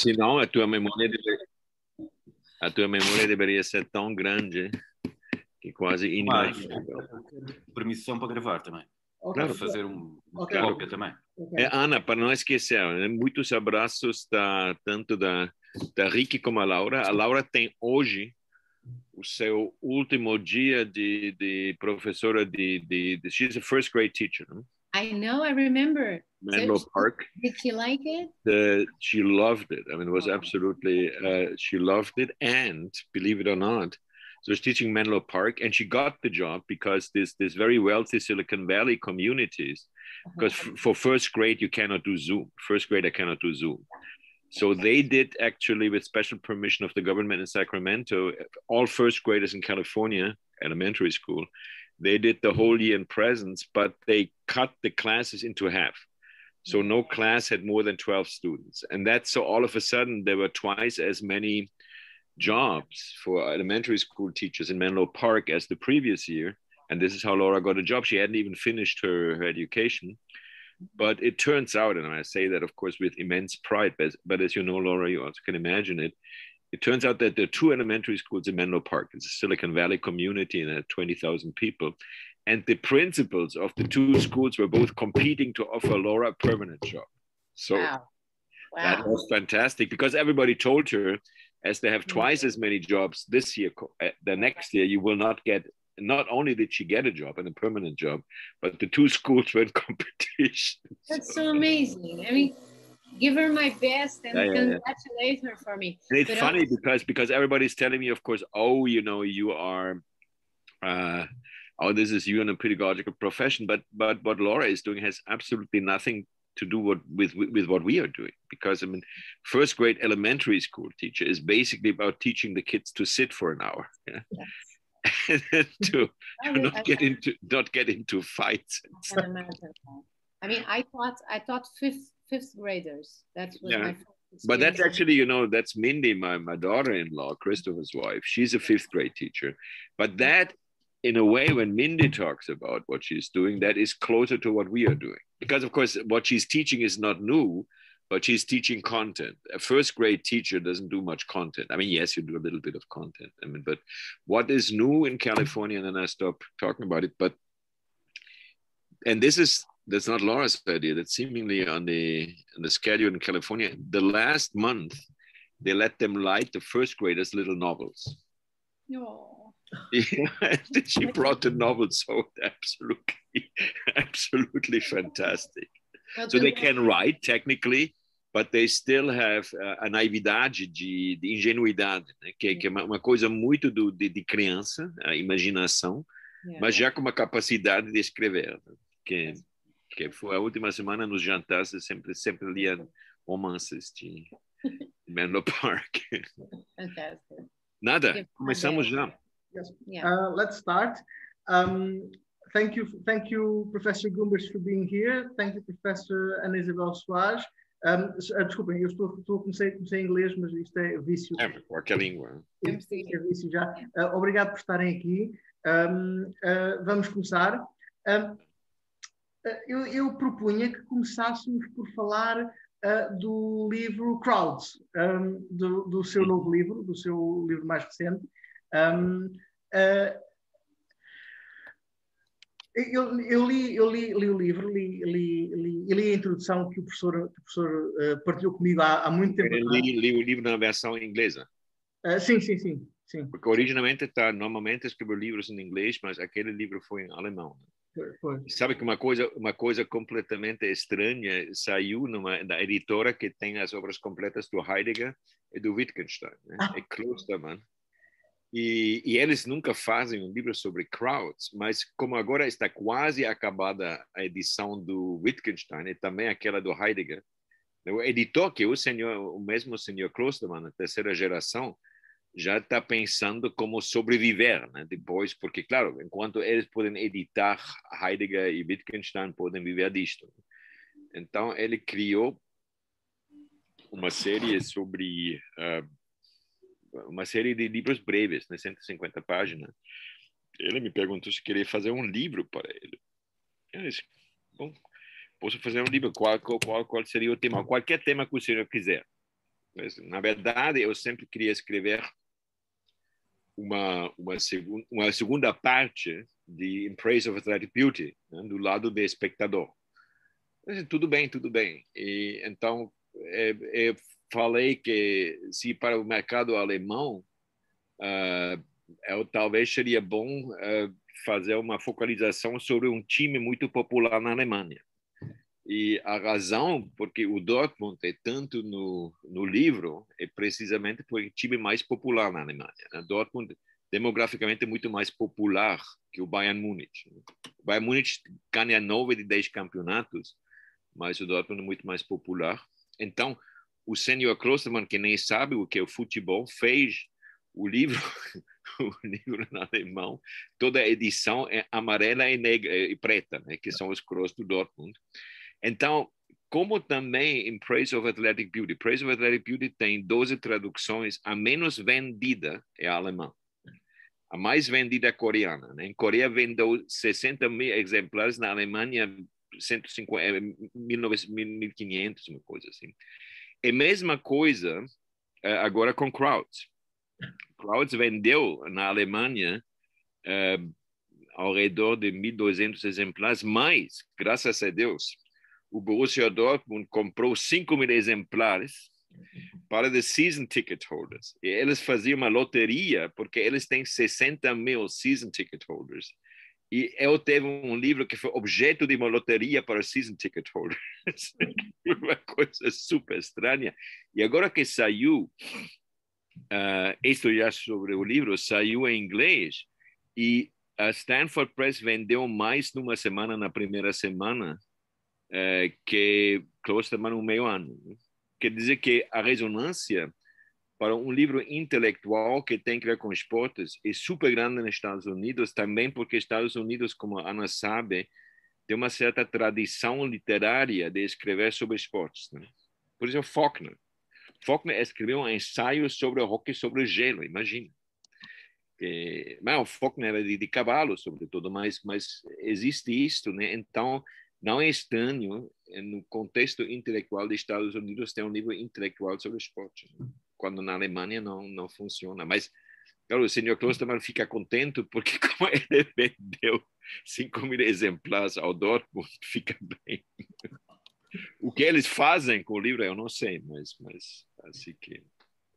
Senão a tua memória deveria, a tua memória deveria ser tão grande que quase inimaginável. Permissão para gravar também. Ok. Para fazer um Ok. cópia também. Ok. É, Ana, para não esquecer, né, muitos abraços da, tanto da, da Ricky como a Laura. A Laura tem hoje o seu último dia de, de professora de, de, de she's a first grade teacher, né? I know, I remember. Menlo So- Park. Did she like it? The, she loved it. I mean, it was absolutely, uh, she loved it. And believe it or not, so she's teaching Menlo Park and she got the job because this, this very wealthy Silicon Valley communities, because f- for first grade, you cannot do Zoom. First grade, I cannot do Zoom. So they did actually, with special permission of the government in Sacramento, all first graders in California, elementary school, they did the whole year in presence, but they cut the classes into half. So no class had more than 12 students. And that's so all of a sudden there were twice as many jobs for elementary school teachers in Menlo Park as the previous year. And this is how Laura got a job. She hadn't even finished her, her education. But it turns out, and I say that, of course, with immense pride, but, but as you know, Laura, you also can imagine it. It turns out that there are two elementary schools in Menlo Park. It's a Silicon Valley community and had 20,000 people. And the principals of the two schools were both competing to offer Laura a permanent job. So Wow. that was fantastic because everybody told her, as they have twice as many jobs this year, uh, the next year, you will not get. Not only did she get a job and a permanent job, but the two schools were in competition. That's so amazing. I mean, give her my best and Yeah, yeah, congratulate her for me. And it's But funny also- because because everybody's telling me, of course, oh, you know, you are, uh, oh, this is you in a pedagogical profession, but but what Laura is doing has absolutely nothing to do what, with with what we are doing because I mean, first grade elementary school teacher is basically about teaching the kids to sit for an hour, yeah? and to not I get into not get into fights. I stuff. can imagine. I mean, I taught I taught fifth fifth graders. That was Yeah. my But that's actually, you know, that's Mindy, my, my daughter-in-law, Christopher's wife. She's a fifth grade teacher. But that, in a way, when Mindy talks about what she's doing, that is closer to what we are doing. Because of course, what she's teaching is not new, but she's teaching content. A first grade teacher doesn't do much content. I mean, yes, you do a little bit of content. I mean, but what is new in California, and then I stop talking about it, but and this is that's not Laura's idea. That's seemingly on the on the schedule in California. The last month, they let them write the first graders little novels. No. Yeah, she brought the novels so absolutely, absolutely fantastic. But So the- they can write technically, but they still have uh, a naividade de, de ingenuidade, né? que, que é uma, uma coisa muito do, de, de criança, a imaginação, Yeah. mas já com uma capacidade de escrever. né? Que, que foi a última semana nos jantares, eu sempre, sempre lia romances de Menlo Park. Fantastic. Nada, começamos já. Yes. Yeah. Uh, let's start. Um, thank you, thank you, Professor Gumbers, for being here. Thank you, Professor Ana Isabel Soares. Um, uh, desculpem, eu estou, estou comecei, comecei em inglês, mas isto é vício. É, qualquer língua. Isto é vício já. Uh, obrigado por estarem aqui. Um, uh, vamos começar. Um, eu, eu propunha que começássemos por falar uh, do livro Crowds, um, do, do seu novo livro, do seu livro mais recente. Um, uh, eu, eu, li, eu li, li o livro, li, li, li, li a introdução que o professor, que o professor uh, partilhou comigo há, há muito tempo. Eu li, o livro na versão inglesa, sim, sim, sim, sim. porque originalmente está, normalmente escrevo livros em inglês, mas aquele livro foi em alemão. Foi- foi. Sabe que uma coisa, uma coisa completamente estranha saiu numa da editora que tem as obras completas do Heidegger e do Wittgenstein, né? Ah. é Klostermann. E, e eles nunca fazem um livro sobre crowds, mas como agora está quase acabada a edição do Wittgenstein e também aquela do Heidegger, o editor que é o senhor, o mesmo senhor Klostermann, a terceira geração, já está pensando como sobreviver, né? Depois, porque claro, enquanto eles podem editar Heidegger e Wittgenstein, podem viver disto. Então ele criou uma série sobre uh, uma série de livros breves, né? 150 páginas. Ele me perguntou se queria fazer um livro para ele. Eu disse, bom, posso fazer um livro. Qual, qual, qual seria o tema? Qualquer tema que o senhor quiser. Mas, na verdade, eu sempre queria escrever uma, uma, segun, uma segunda parte de In Praise of Athletic Beauty, né, do lado do espectador. Mas, tudo bem, tudo bem. E, então, é, eu falei que se para o mercado alemão, uh, eu, talvez seria bom uh, fazer uma focalização sobre um time muito popular na Alemanha. E a razão porque o Dortmund é tanto no, no livro é precisamente por o time mais popular na Alemanha. O Dortmund demograficamente é muito mais popular que o Bayern Munich. O Bayern Munich ganha nove de dez campeonatos, mas o Dortmund é muito mais popular. Então, o senhor Klosterman, que nem sabe o que é o futebol, fez o livro, o livro em alemão, toda a edição é amarela e negra e preta, né, que são os cores do Dortmund. Então, como também em Praise of Athletic Beauty, Praise of Athletic Beauty tem 12 traduções, a menos vendida é a alemã. A mais vendida é a coreana. Né? Em Coreia vendeu 60 mil exemplares, na Alemanha 150, 1500, uma coisa assim. É a mesma coisa eh, agora com Crowds. Crowds vendeu na Alemanha uh, ao redor de 1.200 exemplares, mas, graças a Deus, o Borussia Dortmund comprou 5 mil exemplares para os season ticket holders. E eles faziam uma loteria, porque eles têm 60 mil season ticket holders. E eu teve um livro que foi objeto de uma loteria para season ticket holders. uma coisa super estranha. E agora que saiu, uh, isto já sobre o livro, saiu em inglês e a Stanford Press vendeu mais numa semana, na primeira semana, é, que Klosterman um meio ano. Quer dizer que a ressonância para um livro intelectual que tem que ver com esportes é super grande nos Estados Unidos, também porque Estados Unidos, como a Ana sabe, tem uma certa tradição literária de escrever sobre esportes. Né? Por exemplo, Faulkner. Faulkner escreveu um ensaio sobre o hockey sobre gelo, imagina. É, mas o Faulkner era de, de cavalo, sobretudo, mas, mas existe isto, né? Então, não é estranho, eh, no contexto intelectual dos Estados Unidos, ter um livro intelectual sobre esporte, né? quando na Alemanha não, não funciona. Mas, claro, o senhor Klosterman fica contente porque, como ele vendeu 5 mil exemplares ao Dortmund, fica bem. O que eles fazem com o livro, eu não sei, mas, mas assim que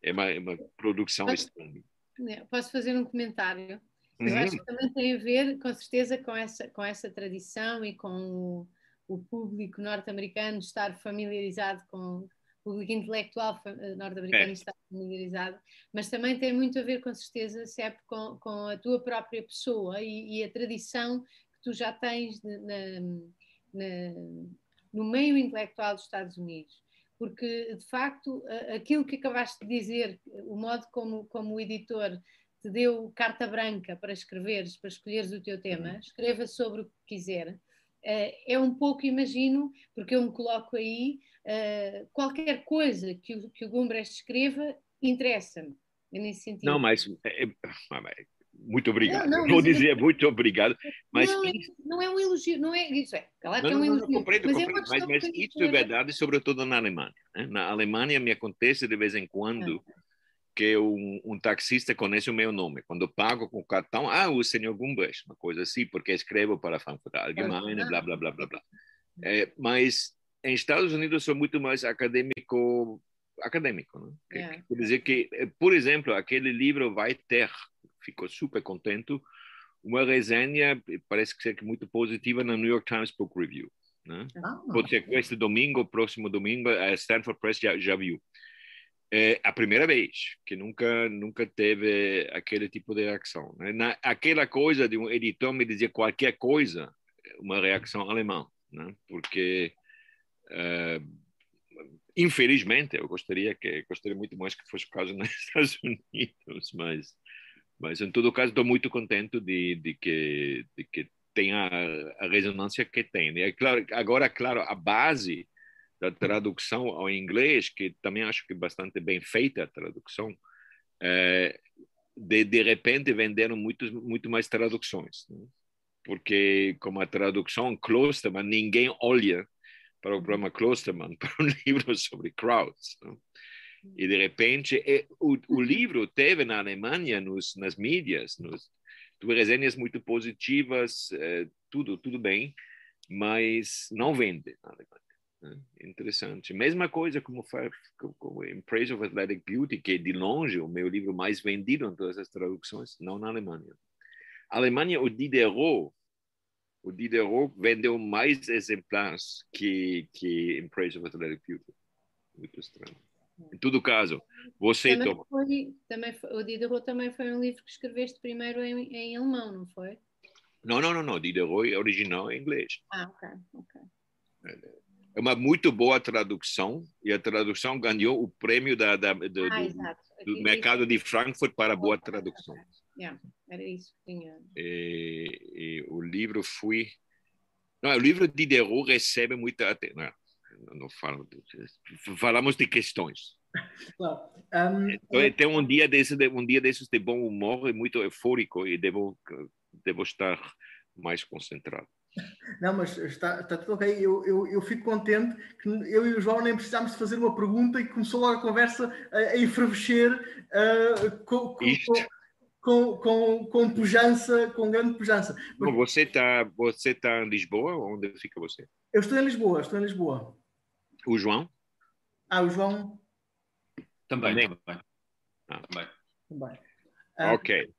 é uma, é uma produção estranha. É, posso fazer um comentário? Eu uhum. acho que também tem a ver, com certeza, com essa, com essa tradição e com o, o público norte-americano estar familiarizado com o público intelectual eh, norte-americano é. estar familiarizado, mas também tem muito a ver, com certeza, sempre com, com a tua própria pessoa e, e a tradição que tu já tens na, na, no meio intelectual dos Estados Unidos. Porque, de facto, aquilo que acabaste de dizer, o modo como, como o editor te deu carta branca para escreveres, para escolheres o teu tema, uhum. escreva sobre o que quiser. Uh, é um pouco, imagino, porque eu me coloco aí, uh, qualquer coisa que o, que o Gumbrecht escreva interessa-me, é nesse sentido. Não, mas é, é, muito obrigado. Não, não, Vou dizer eu... muito obrigado, mas não, isso... não é um elogio, não é isso é, claro que é um elogio. Compreendo, mas, compreendo, é mas, mas isso é verdade, sobretudo na Alemanha. Né? Na Alemanha me acontece de vez em quando ah que um, um, taxista conhece o meu nome. Quando pago com o cartão, ah, o senhor Gumbas, uma coisa assim, porque escrevo para a Frankfurt Allgemeine, blá, blá, blá, blá, blá. É, mas em Estados Unidos sou muito mais acadêmico, acadêmico, né? É. Quer dizer que, eh, por exemplo, aquele livro vai ter, ficou super contente, uma resenha, parece que é muito positiva na New York Times Book Review. Né? Ah. Pode ser que este domingo, próximo domingo, a Stanford Press já, já viu é a primeira vez que nunca nunca teve aquele tipo de reação né? Na, aquela coisa de um editor me dizer qualquer coisa uma reação alemã né? porque uh, infelizmente eu gostaria que gostaria muito mais que fosse o caso nos Estados Unidos mas mas em todo caso estou muito contente de, de que de que tenha a, a resonância que tem né? claro agora claro a base da tradução ao inglês, que também acho que bastante bem feita a tradução, é, de, de repente venderam muito, muito mais traduções. Né? Porque, como a tradução Klosterman, ninguém olha para o programa Klosterman, para um livro sobre crowds. Né? E de repente, é, o, o livro teve na Alemanha, nos, nas mídias, nos, resenhas muito positivas, é, tudo, tudo bem, mas não vende na Alemanha. Né? Interessante. Mesma coisa como faz com In Praise of Athletic Beauty, que é de longe o meu livro mais vendido em todas as traduções, não na Alemanha. A Alemanha, o Diderot, o Diderot vendeu mais exemplares que, que Praise of Athletic Beauty. Muito estranho. Em todo caso, você também foi, também foi, o Diderot também foi um livro que escreveste primeiro em, em alemão, não foi? Não, não, não, não. Diderot é original em inglês. Ah, ok, ok. É uma muito boa tradução e a tradução ganhou o prêmio da, da, do, ah, do, do mercado de Frankfurt para boa tradução. Yeah, era isso que tinha. E, e, o livro foi. Não, o livro de Diderot recebe muita atenção. Não, não falo, falamos de questões. Um, então, tem um dia desse, um dia desses de bom humor e muito eufórico e devo devo estar mais concentrado. Não, mas está, está tudo ok. Eu, eu, eu, fico contente que eu e o João nem precisámos de fazer uma pergunta e começou logo a conversa a, a enfervecer uh, com, com, com, com, com, pujança, com grande pujança. Mas... Você está você tá em Lisboa? Onde fica você? Eu estou em Lisboa, estou em Lisboa. O João? Ah, o João? Também, também. Ah. também. também. Uh, ok.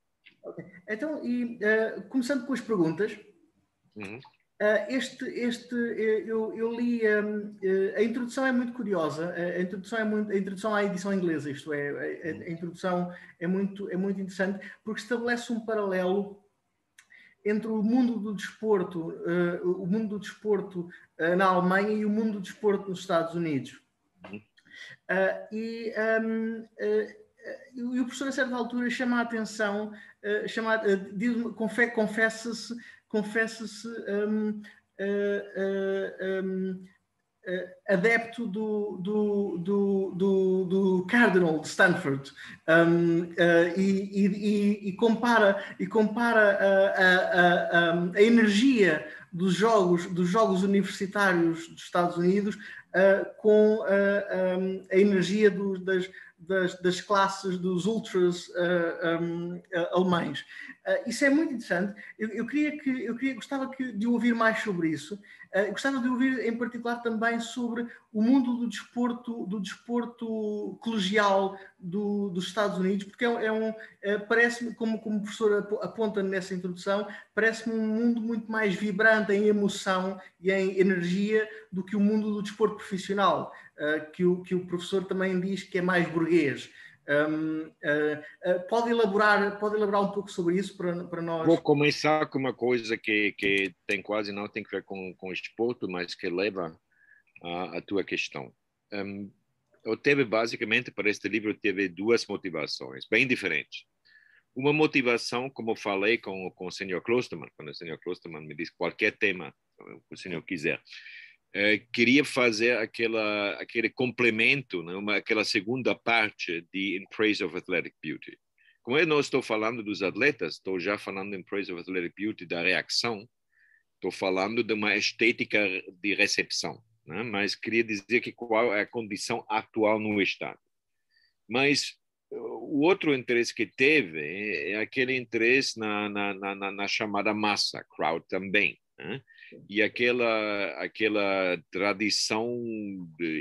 Okay. Então, e, uh, começando com as perguntas, uhum. uh, este, este, eh, eu, eu li, um, a introdução é muito curiosa, a, introdução é muito, a introdução à edição inglesa, isto é, a, a, uhum. introdução é muito, é muito interessante, porque estabelece um paralelo entre o mundo do desporto, uh, o mundo do desporto na Alemanha e o mundo do desporto nos Estados Unidos. Uhum. e um, e o professor, a certa altura, chama a atenção, uh, chama, uh, confessa-se confessa-se um, uh, um, adepto do, do, do, do, do Cardinal de Stanford. Um, e, e, e, compara, e compara a, a, a, a, energia dos jogos, dos jogos universitários dos Estados Unidos com a, energia do, das, das, das classes dos ultras uh, eh, um, uh, eh, alemães. Uh, isso é muito interessante. Eu, eu, queria que eu queria, gostava que, de ouvir mais sobre isso. Gostava de ouvir em particular também sobre o mundo do desporto, do desporto colegial do, dos Estados Unidos, porque é, é um, parece-me, como, como o professor aponta nessa introdução, parece-me um mundo muito mais vibrante em emoção e em energia do que o mundo do desporto profissional. Uh, que, o, que o professor também diz que é mais burguês. Um, uh, uh, pode, elaborar, pode elaborar um pouco sobre isso para, para nós? Vou começar com uma coisa que, que tem quase não tem que ver com, com esporte, mas que leva a, a tua questão. Um, eu teve basicamente para este livro teve duas motivações bem diferentes. Uma motivação, como falei com, com o senhor Klosterman, quando o senhor Klosterman me disse qualquer tema que o senhor quiser, é, queria fazer aquela aquele complemento, né, uma, aquela segunda parte de In Praise of Athletic Beauty. Como eu não estou falando dos atletas, estou já falando em Praise of Athletic Beauty da reação, estou falando de uma estética de recepção, né? mas queria dizer que qual é a condição atual no Estado. Mas o outro interesse que teve é aquele interesse na, na, na, na chamada massa, crowd também. Né? E aquela aquela tradição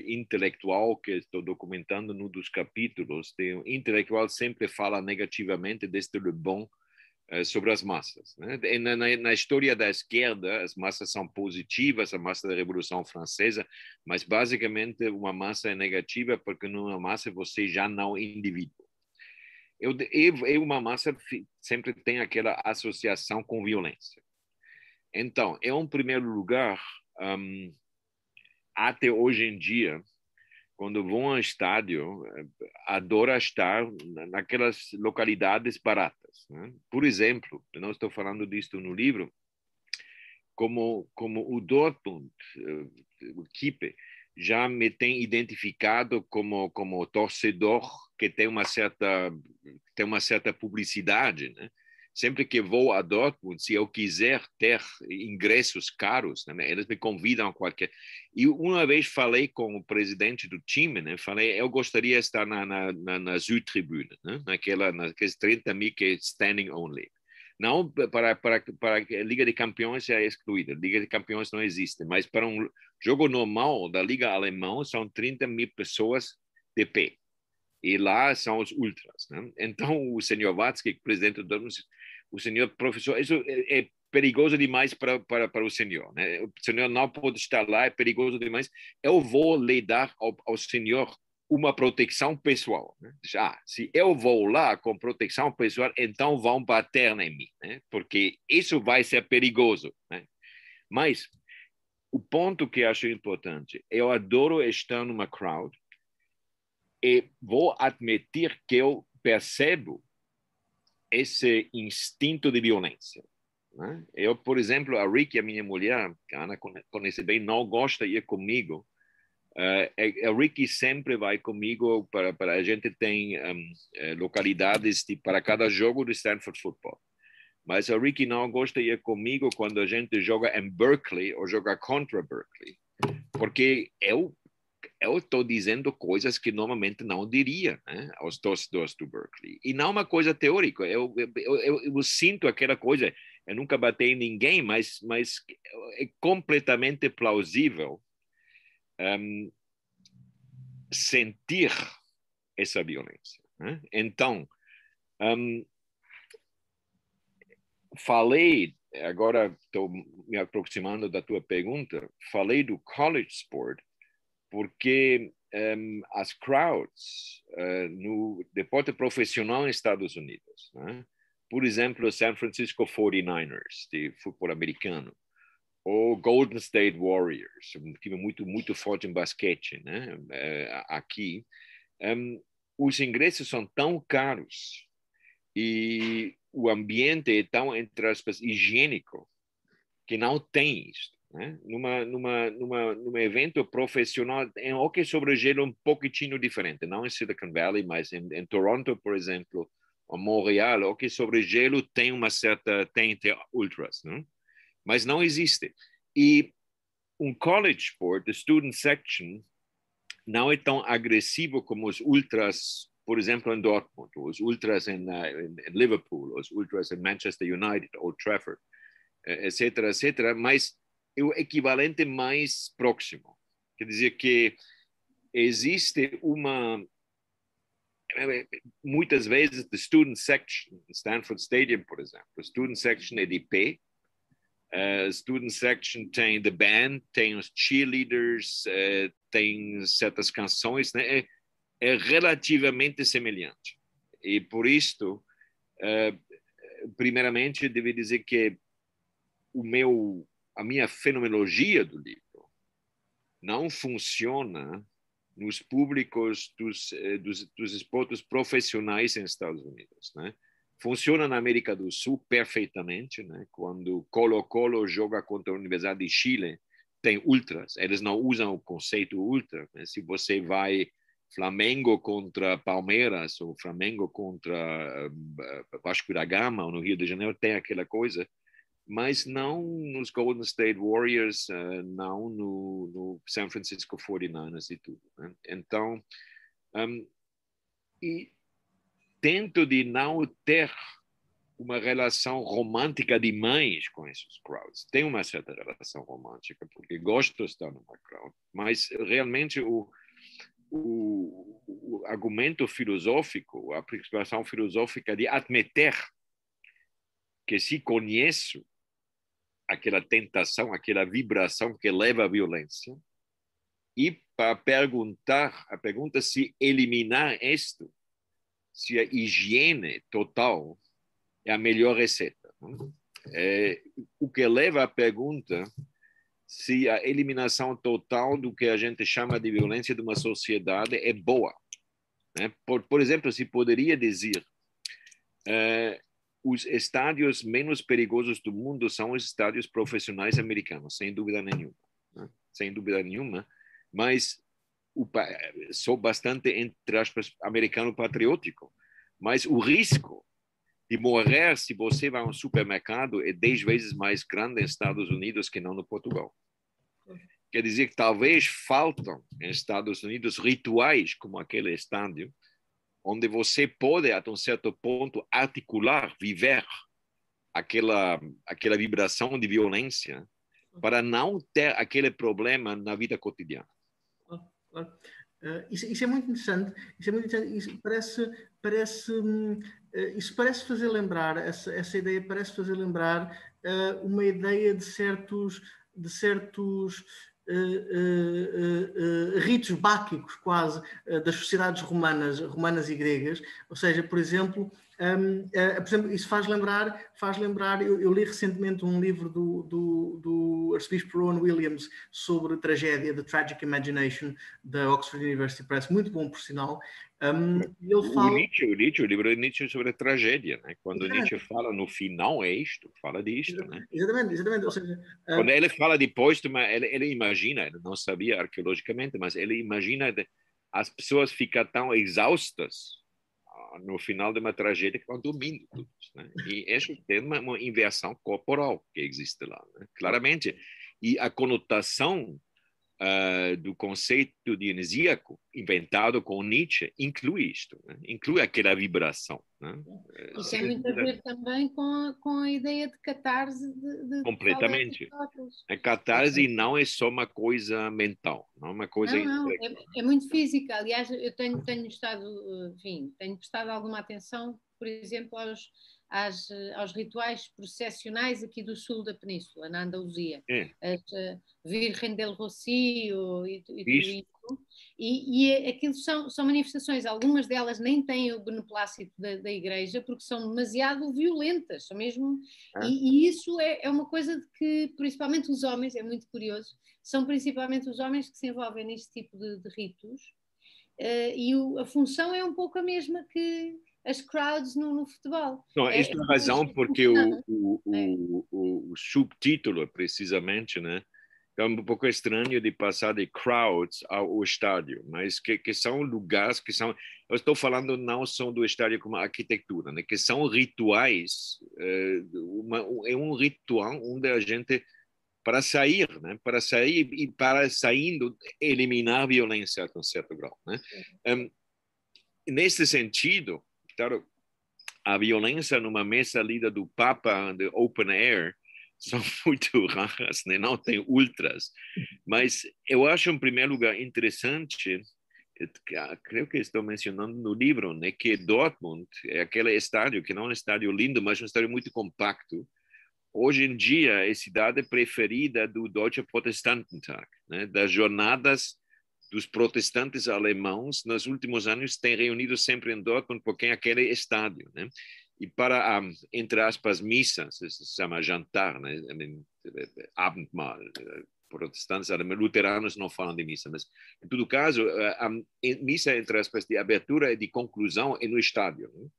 intelectual que estou documentando no dos capítulos, o intelectual sempre fala negativamente deste Le Bon eh, sobre as massas. Né? Na, na, na, história da esquerda, as massas são positivas, a massa da Revolução Francesa, mas basicamente uma massa é negativa porque numa massa você já não é indivíduo. Eu, eu, uma massa sempre tem aquela associação com violência. Então, em um primeiro lugar, um, até hoje em dia, quando vão ao estádio, eh, adora estar naquelas localidades baratas. Né? Por exemplo, eu não estou falando disso no livro, como como o Dortmund, eh, o equipe, já me tem identificado como como torcedor que tem uma certa tem uma certa publicidade, né? Sempre que vou a Dortmund, se eu quiser ter ingressos caros, né, eles me convidam a qualquer. E uma vez falei com o presidente do time, né, falei, eu gostaria de estar na, na, na, na Südtribüne, né, naquela, naqueles 30 mil que é standing only. Não para, para, para a Liga de Campeões é excluída, Liga de Campeões não existe, mas para um jogo normal da Liga Alemã são 30 mil pessoas de pé. E lá são os ultras. Né? Então, o senhor Watzke, presidente do o senhor professor, isso é, é perigoso demais para, para, para o senhor. Né? O senhor não pode estar lá, é perigoso demais. Eu vou lhe dar ao, ao senhor uma proteção pessoal. Né? Ah, se eu vou lá com proteção pessoal, então vão bater em mim, né? porque isso vai ser perigoso. Né? Mas o ponto que acho importante, eu adoro estar numa crowd e vou admitir que eu percebo esse instinto de violência. Né? Eu, por exemplo, a Rick, a minha mulher, que a Ana conhece bem, não gosta de ir comigo. Uh, a Ricky sempre vai comigo para, para a gente tem um, eh, localidades de, para cada jogo do Stanford Football. Mas a Ricky não gosta de ir comigo quando a gente joga em Berkeley ou joga contra Berkeley, porque eu eu estou dizendo coisas que normalmente não diria né, aos torcedores do Berkeley. E não uma coisa teórica. Eu, eu, eu, eu, sinto aquela coisa. Eu nunca bati em ninguém, mas, mas é completamente plausível um, sentir essa violência. Né? Então, um, falei, agora estou me aproximando da tua pergunta, falei do college sport porque um, as crowds uh, no deporte profissional nos Estados Unidos, né? por exemplo, San Francisco 49ers de futebol americano, ou Golden State Warriors, um time muito muito forte em basquete, né? Uh, aqui, um, os ingressos são tão caros e o ambiente é tão entre aspas higiênico que não tem isso né? numa, numa, numa, num evento profissional em hockey sobre gelo um pouquinho diferente, não em Silicon Valley, mas em, em Toronto, por exemplo, ou Montreal, hockey sobre gelo tem uma certa, tem, tem ultras, né? mas não existe. E um college sport, the student section, não é tão agressivo como os ultras, por exemplo, em Dortmund, os ultras em, em Liverpool, os ultras em Manchester United, Old Trafford, etc., etc., mas é o equivalente mais próximo. Quer dizer que existe uma muitas vezes the student section Stanford Stadium por exemplo a student section é de pé a student section tem the band tem os cheerleaders uh, tem certas canções né? é, é, relativamente semelhante e por isto uh, primeiramente devo dizer que o meu a minha fenomenologia do livro não funciona nos públicos dos, eh, dos, dos esportes profissionais nos Estados Unidos, né? Funciona na América do Sul perfeitamente, né? Quando Colo-Colo joga contra a Universidade de Chile, tem ultras. Eles não usam o conceito ultra. Né? Se você vai Flamengo contra Palmeiras ou Flamengo contra uh, Vasco da Gama ou no Rio de Janeiro, tem aquela coisa mas não nos Golden State Warriors, uh, não no, no, San Francisco 49ers e tudo. Né? Então, um, e tento de não ter uma relação romântica demais com esses crowds. Tem uma certa relação romântica, porque gosto de estar numa crowd, mas realmente o, o, o argumento filosófico, a preocupação filosófica de admitir que se conheço aquela tentação, aquela vibração que leva à violência, e para perguntar, a pergunta se eliminar isto, se a higiene total é a melhor receita. É, o que leva à pergunta se a eliminação total do que a gente chama de violência de uma sociedade é boa. Né? Por, por exemplo, se poderia dizer é, os estádios menos perigosos do mundo são os estádios profissionais americanos, sem dúvida nenhuma. Né? Sem dúvida nenhuma. Mas o, sou bastante, entre aspas, americano patriótico. Mas o risco de morrer se você vai a um supermercado é 10 vezes mais grande nos Estados Unidos que não no Portugal. Quer dizer que talvez faltam nos Estados Unidos rituais como aquele estádio, onde você pode, até um certo ponto, articular, viver aquela, aquela vibração de violência para não ter aquele problema na vida cotidiana. Uh, isso, isso, é muito interessante. Isso é muito interessante. Isso parece, parece, uh, isso parece fazer lembrar essa, essa ideia parece fazer lembrar uh, uma ideia de certos de certos Uh, uh, uh, ritos báquicos quase das sociedades romanas, romanas e gregas, ou seja, por exemplo, um, por exemplo isso faz lembrar, faz lembrar eu, eu li recentemente um livro do, do, do arcebispo Rowan Williams sobre tragédia, The Tragic Imagination, da Oxford University. Press, muito bom por sinal, um, ele fala... o, Nietzsche, o, Nietzsche, o livro de Nietzsche é sobre a tragédia, né? quando exatamente. Nietzsche fala no final é isto, fala disto. Né? Exatamente, exatamente. Ou seja, quando uh... ele fala de póstuma, ele, ele imagina, ele não sabia arqueologicamente, mas ele imagina as pessoas ficam tão exaustas uh, no final de uma tragédia que vão dormindo todos. Né? E isso tem uma, uma inversão corporal que existe lá, né? claramente. E a conotação uh, do conceito dionisíaco inventado com Nietzsche inclui isto, né? inclui aquela vibração. Né? Isso é muito a ver também com a, com a ideia de catarse. De, de Completamente. A catarse não é só uma coisa mental, não é uma coisa. Não, não, é, é, muito física. Aliás, eu tenho, tenho estado, enfim, tenho prestado alguma atenção, por exemplo, aos às, aos rituais processionais aqui do sul da península, na Andaluzia. É. As uh, Virgem del Rocio e, e tudo isso. E, e aquilo são, são manifestações, algumas delas nem têm o beneplácito da, da igreja porque são demasiado violentas, são mesmo. É. E, e, isso é, é uma coisa de que, principalmente os homens, é muito curioso, são principalmente os homens que se envolvem neste tipo de, de ritos. Uh, e o, a função é um pouco a mesma que, as crowds no, no futebol. Não, é, esta é a razão porque o, o, o, o, o subtítulo, precisamente, né? É um pouco estranho de passar de crowds ao estádio, mas que, que são lugares que são. Eu estou falando não só do estádio como arquitetura, né? que são rituais. É, uma, é um ritual onde a gente para sair, né? Para sair e para saindo eliminar a violência a um certo grau, né? Um, nesse sentido, claro, a violência numa mesa lida do Papa de open air são muito raras, né? não tem ultras. Mas eu acho, em primeiro lugar, interessante, ah, creio que estou mencionando no livro, né, que Dortmund é aquele estádio que não é um estádio lindo, mas um estádio muito compacto. Hoje em dia, é a cidade preferida do Deutsche Protestantentag, né, das jornadas dos protestantes alemãos nos últimos anos tem reunido sempre em Dortmund porque é aquele estádio, né? E para, um, entre aspas, missas, se chama jantar, né? Abendmahl, protestantes alemães, luteranos não falam de missa, mas em todo caso, a missa, entre aspas, de abertura e de conclusão é no estádio, né?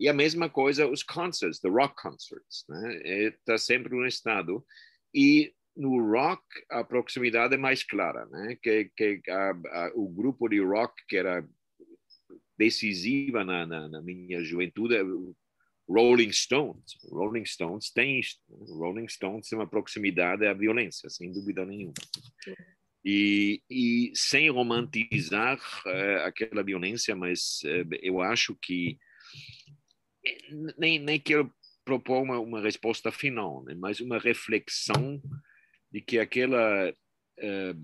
E a mesma coisa os concerts, the rock concerts, né? Está sempre no estado. E no rock a proximidade é mais clara, né? Que, que a, a, o grupo de rock que era decisiva na, na, na minha juventude, Rolling Stones. Rolling Stones tem isto. Né? Rolling Stones tem uma proximidade à violência, sem dúvida nenhuma. E, e sem romantizar uh, aquela violência, mas uh, eu acho que nem, nem quero propor uma, uma resposta final, né? mas uma reflexão de que aquela eh,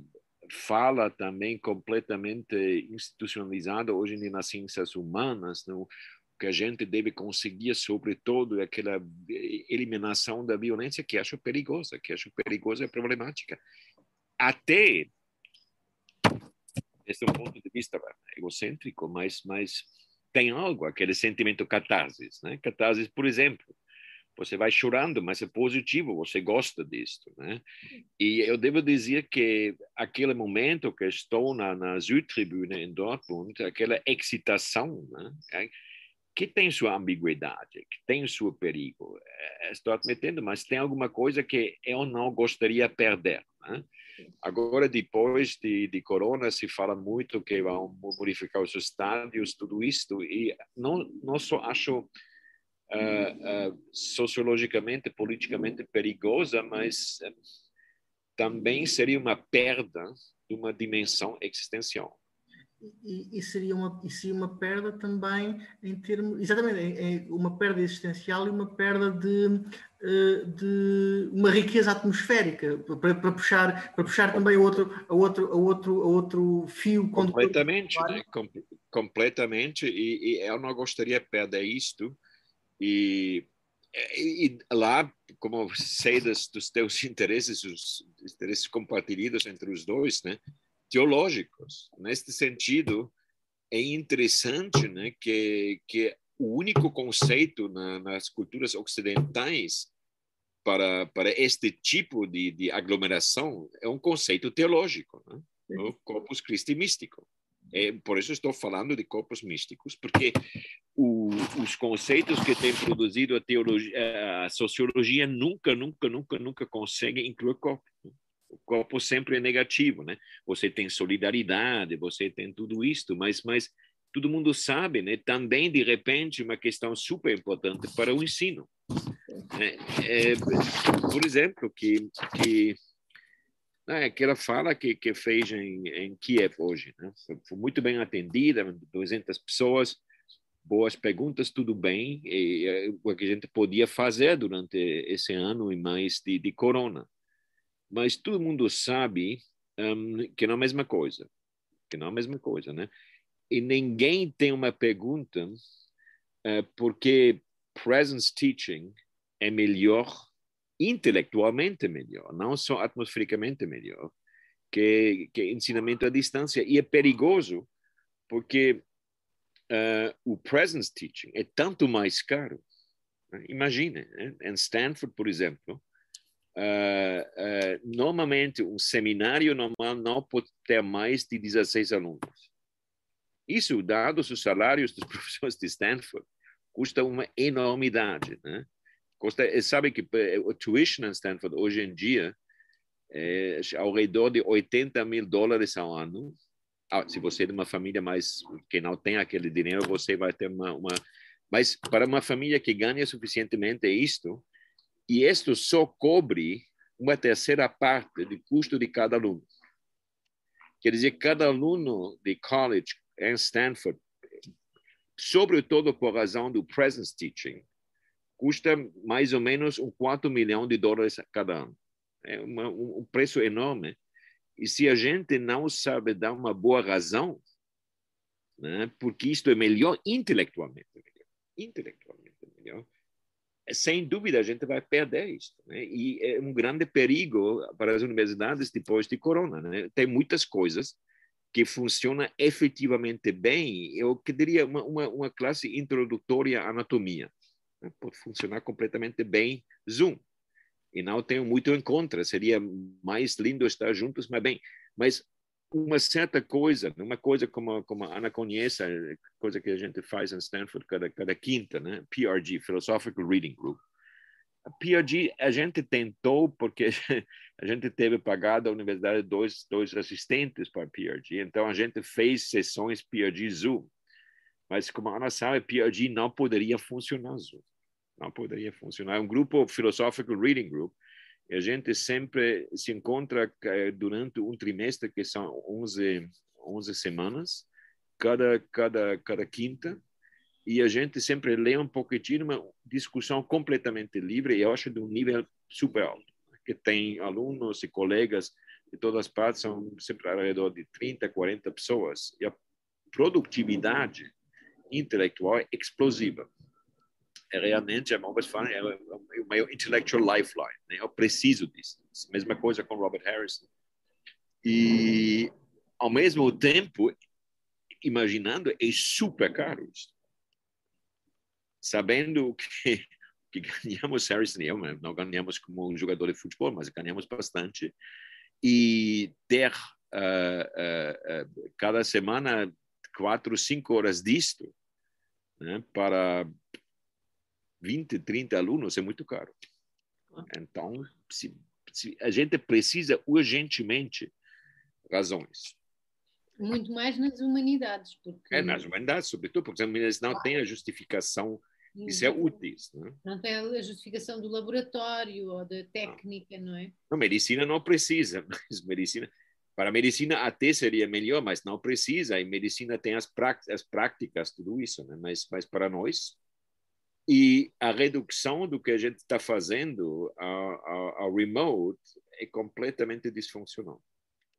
fala também completamente institucionalizada hoje nas ciências humanas, no, que a gente deve conseguir, sobretudo, aquela eliminação da violência que acho perigosa, que acho perigosa e problemática. Até, esse é ponto de vista egocêntrico, mas, mas tem algo, aquele sentimento catarse. Né? Catarse, por exemplo, você vai chorando, mas é positivo, você gosta disso, né? E eu devo dizer que aquele momento que estou na, na Südtribüne em Dortmund, aquela excitação, né? É, que tem sua ambiguidade, que tem seu perigo, é, estou admitindo, mas tem alguma coisa que eu não gostaria de perder, né? Agora, depois de, de Corona, se fala muito que vão modificar os estádios, tudo isto, e não, não só acho uh, uh, sociologicamente, politicamente perigosa, mas uh, também seria uma perda de uma dimensão existencial. E, e, seria uma, e seria uma perda também em termos. Exatamente, é, é uma perda existencial e uma perda de, eh, de uma riqueza atmosférica para, para, puxar, para puxar também a outro, a outro, a outro, a outro fio. Completamente, né? Com, completamente. E, e, eu não gostaria de perder isto. E, e, lá, como sei dos, dos teus interesses, os interesses compartilhados entre os dois, né? teológicos. Neste sentido, é interessante né, que, que o único conceito na, nas culturas ocidentais para, para este tipo de, de aglomeração é um conceito teológico, né? o corpus Christi místico. É, por isso estou falando de corpos místicos, porque o, os conceitos que tem produzido a, teologia, a sociologia nunca, nunca, nunca, nunca conseguem incluir corpos o corpo sempre é negativo, né? Você tem solidariedade, você tem tudo isto, mas, mas todo mundo sabe, né? Também, de repente, uma questão super importante para o ensino. Né? É, por exemplo, que, que né, aquela fala que, que fez em, em Kiev hoje, né? Foi, foi muito bem atendida, 200 pessoas, boas perguntas, tudo bem, e, e, o que a gente podia fazer durante esse ano e mais de, de corona mas todo mundo sabe um, que não é a mesma coisa, que não é a mesma coisa, né? E ninguém tem uma pergunta uh, porque presence teaching é melhor, intelectualmente melhor, não só atmosfericamente melhor, que, que ensinamento à distância. E é perigoso porque uh, o presence teaching é tanto mais caro. Imagine, né? em Stanford, por exemplo, Uh, uh, normalmente, um seminário normal não pode ter mais de 16 alunos. Isso, dados os salários dos professores de Stanford, custa uma enormidade. Né? Custa, sabe que eh, o tuition em Stanford, hoje em dia, é ao redor de 80 mil dólares ao ano. Ah, se você é de uma família mais que não tem aquele dinheiro, você vai ter uma, uma... Mas para uma família que ganha suficientemente isto, e isto só cobre uma terceira parte do custo de cada aluno. Quer dizer, cada aluno de college em Stanford, sobretudo por razão do presence teaching, custa mais ou menos um quarto milhão de dólares cada ano. É uma, um preço enorme. E se a gente não sabe dar uma boa razão, né, porque isto é melhor intelectualmente, melhor, intelectualmente melhor, sem dúvida a gente vai perder isso. Né? E é um grande perigo para as universidades depois de corona. Né? Tem muitas coisas que funcionam efetivamente bem. Eu queria uma, uma, uma classe introdutória à anatomia. Né? Pode funcionar completamente bem Zoom. E não tenho muito em contra. Seria mais lindo estar juntos, mas bem. Mas uma certa coisa, uma coisa como, como a Ana conhece, coisa que a gente faz em Stanford cada, cada quinta, né? PRG, Philosophical Reading Group. A PRG a gente tentou porque a gente teve pagado a universidade dois, dois assistentes para PRG, então a gente fez sessões PRG Zoom. Mas como a Ana sabe, PRG não poderia funcionar. Não poderia funcionar. É um grupo Philosophical Reading Group a gente sempre se encontra eh, durante um trimestre, que são 11, 11 semanas, cada, cada, cada quinta, e a gente sempre lê um pouquinho, uma discussão completamente livre, e eu acho de um nível super alto, que tem alunos e colegas de todas as partes, são sempre ao redor de 30, 40 pessoas, e a produtividade intelectual é explosiva é realmente, a Mombas Fan é o meu intellectual lifeline, né? eu preciso disso. Mesma coisa com Robert Harrison. E, ao mesmo tempo, imaginando, é super caro isso. Sabendo que, que ganhamos, Harrison e eu, não ganhamos como um jogador de futebol, mas ganhamos bastante. E ter uh, uh, uh, cada semana quatro, cinco horas disto, né, para 20, 30 alunos é muito caro. Então, se, se a gente precisa urgentemente razões. Muito mais nas humanidades. Porque... É, nas humanidades, sobretudo, porque as humanidades não têm a justificação Isso é útil. Né? Não tem a justificação do laboratório ou da técnica, não, não é? Não, medicina não precisa, mas medicina. Para a medicina até seria melhor, mas não precisa. E medicina tem as, as práticas, tudo isso, né? mas, mas para nós. E a redução do que a gente está fazendo ao, ao remote é completamente disfuncional.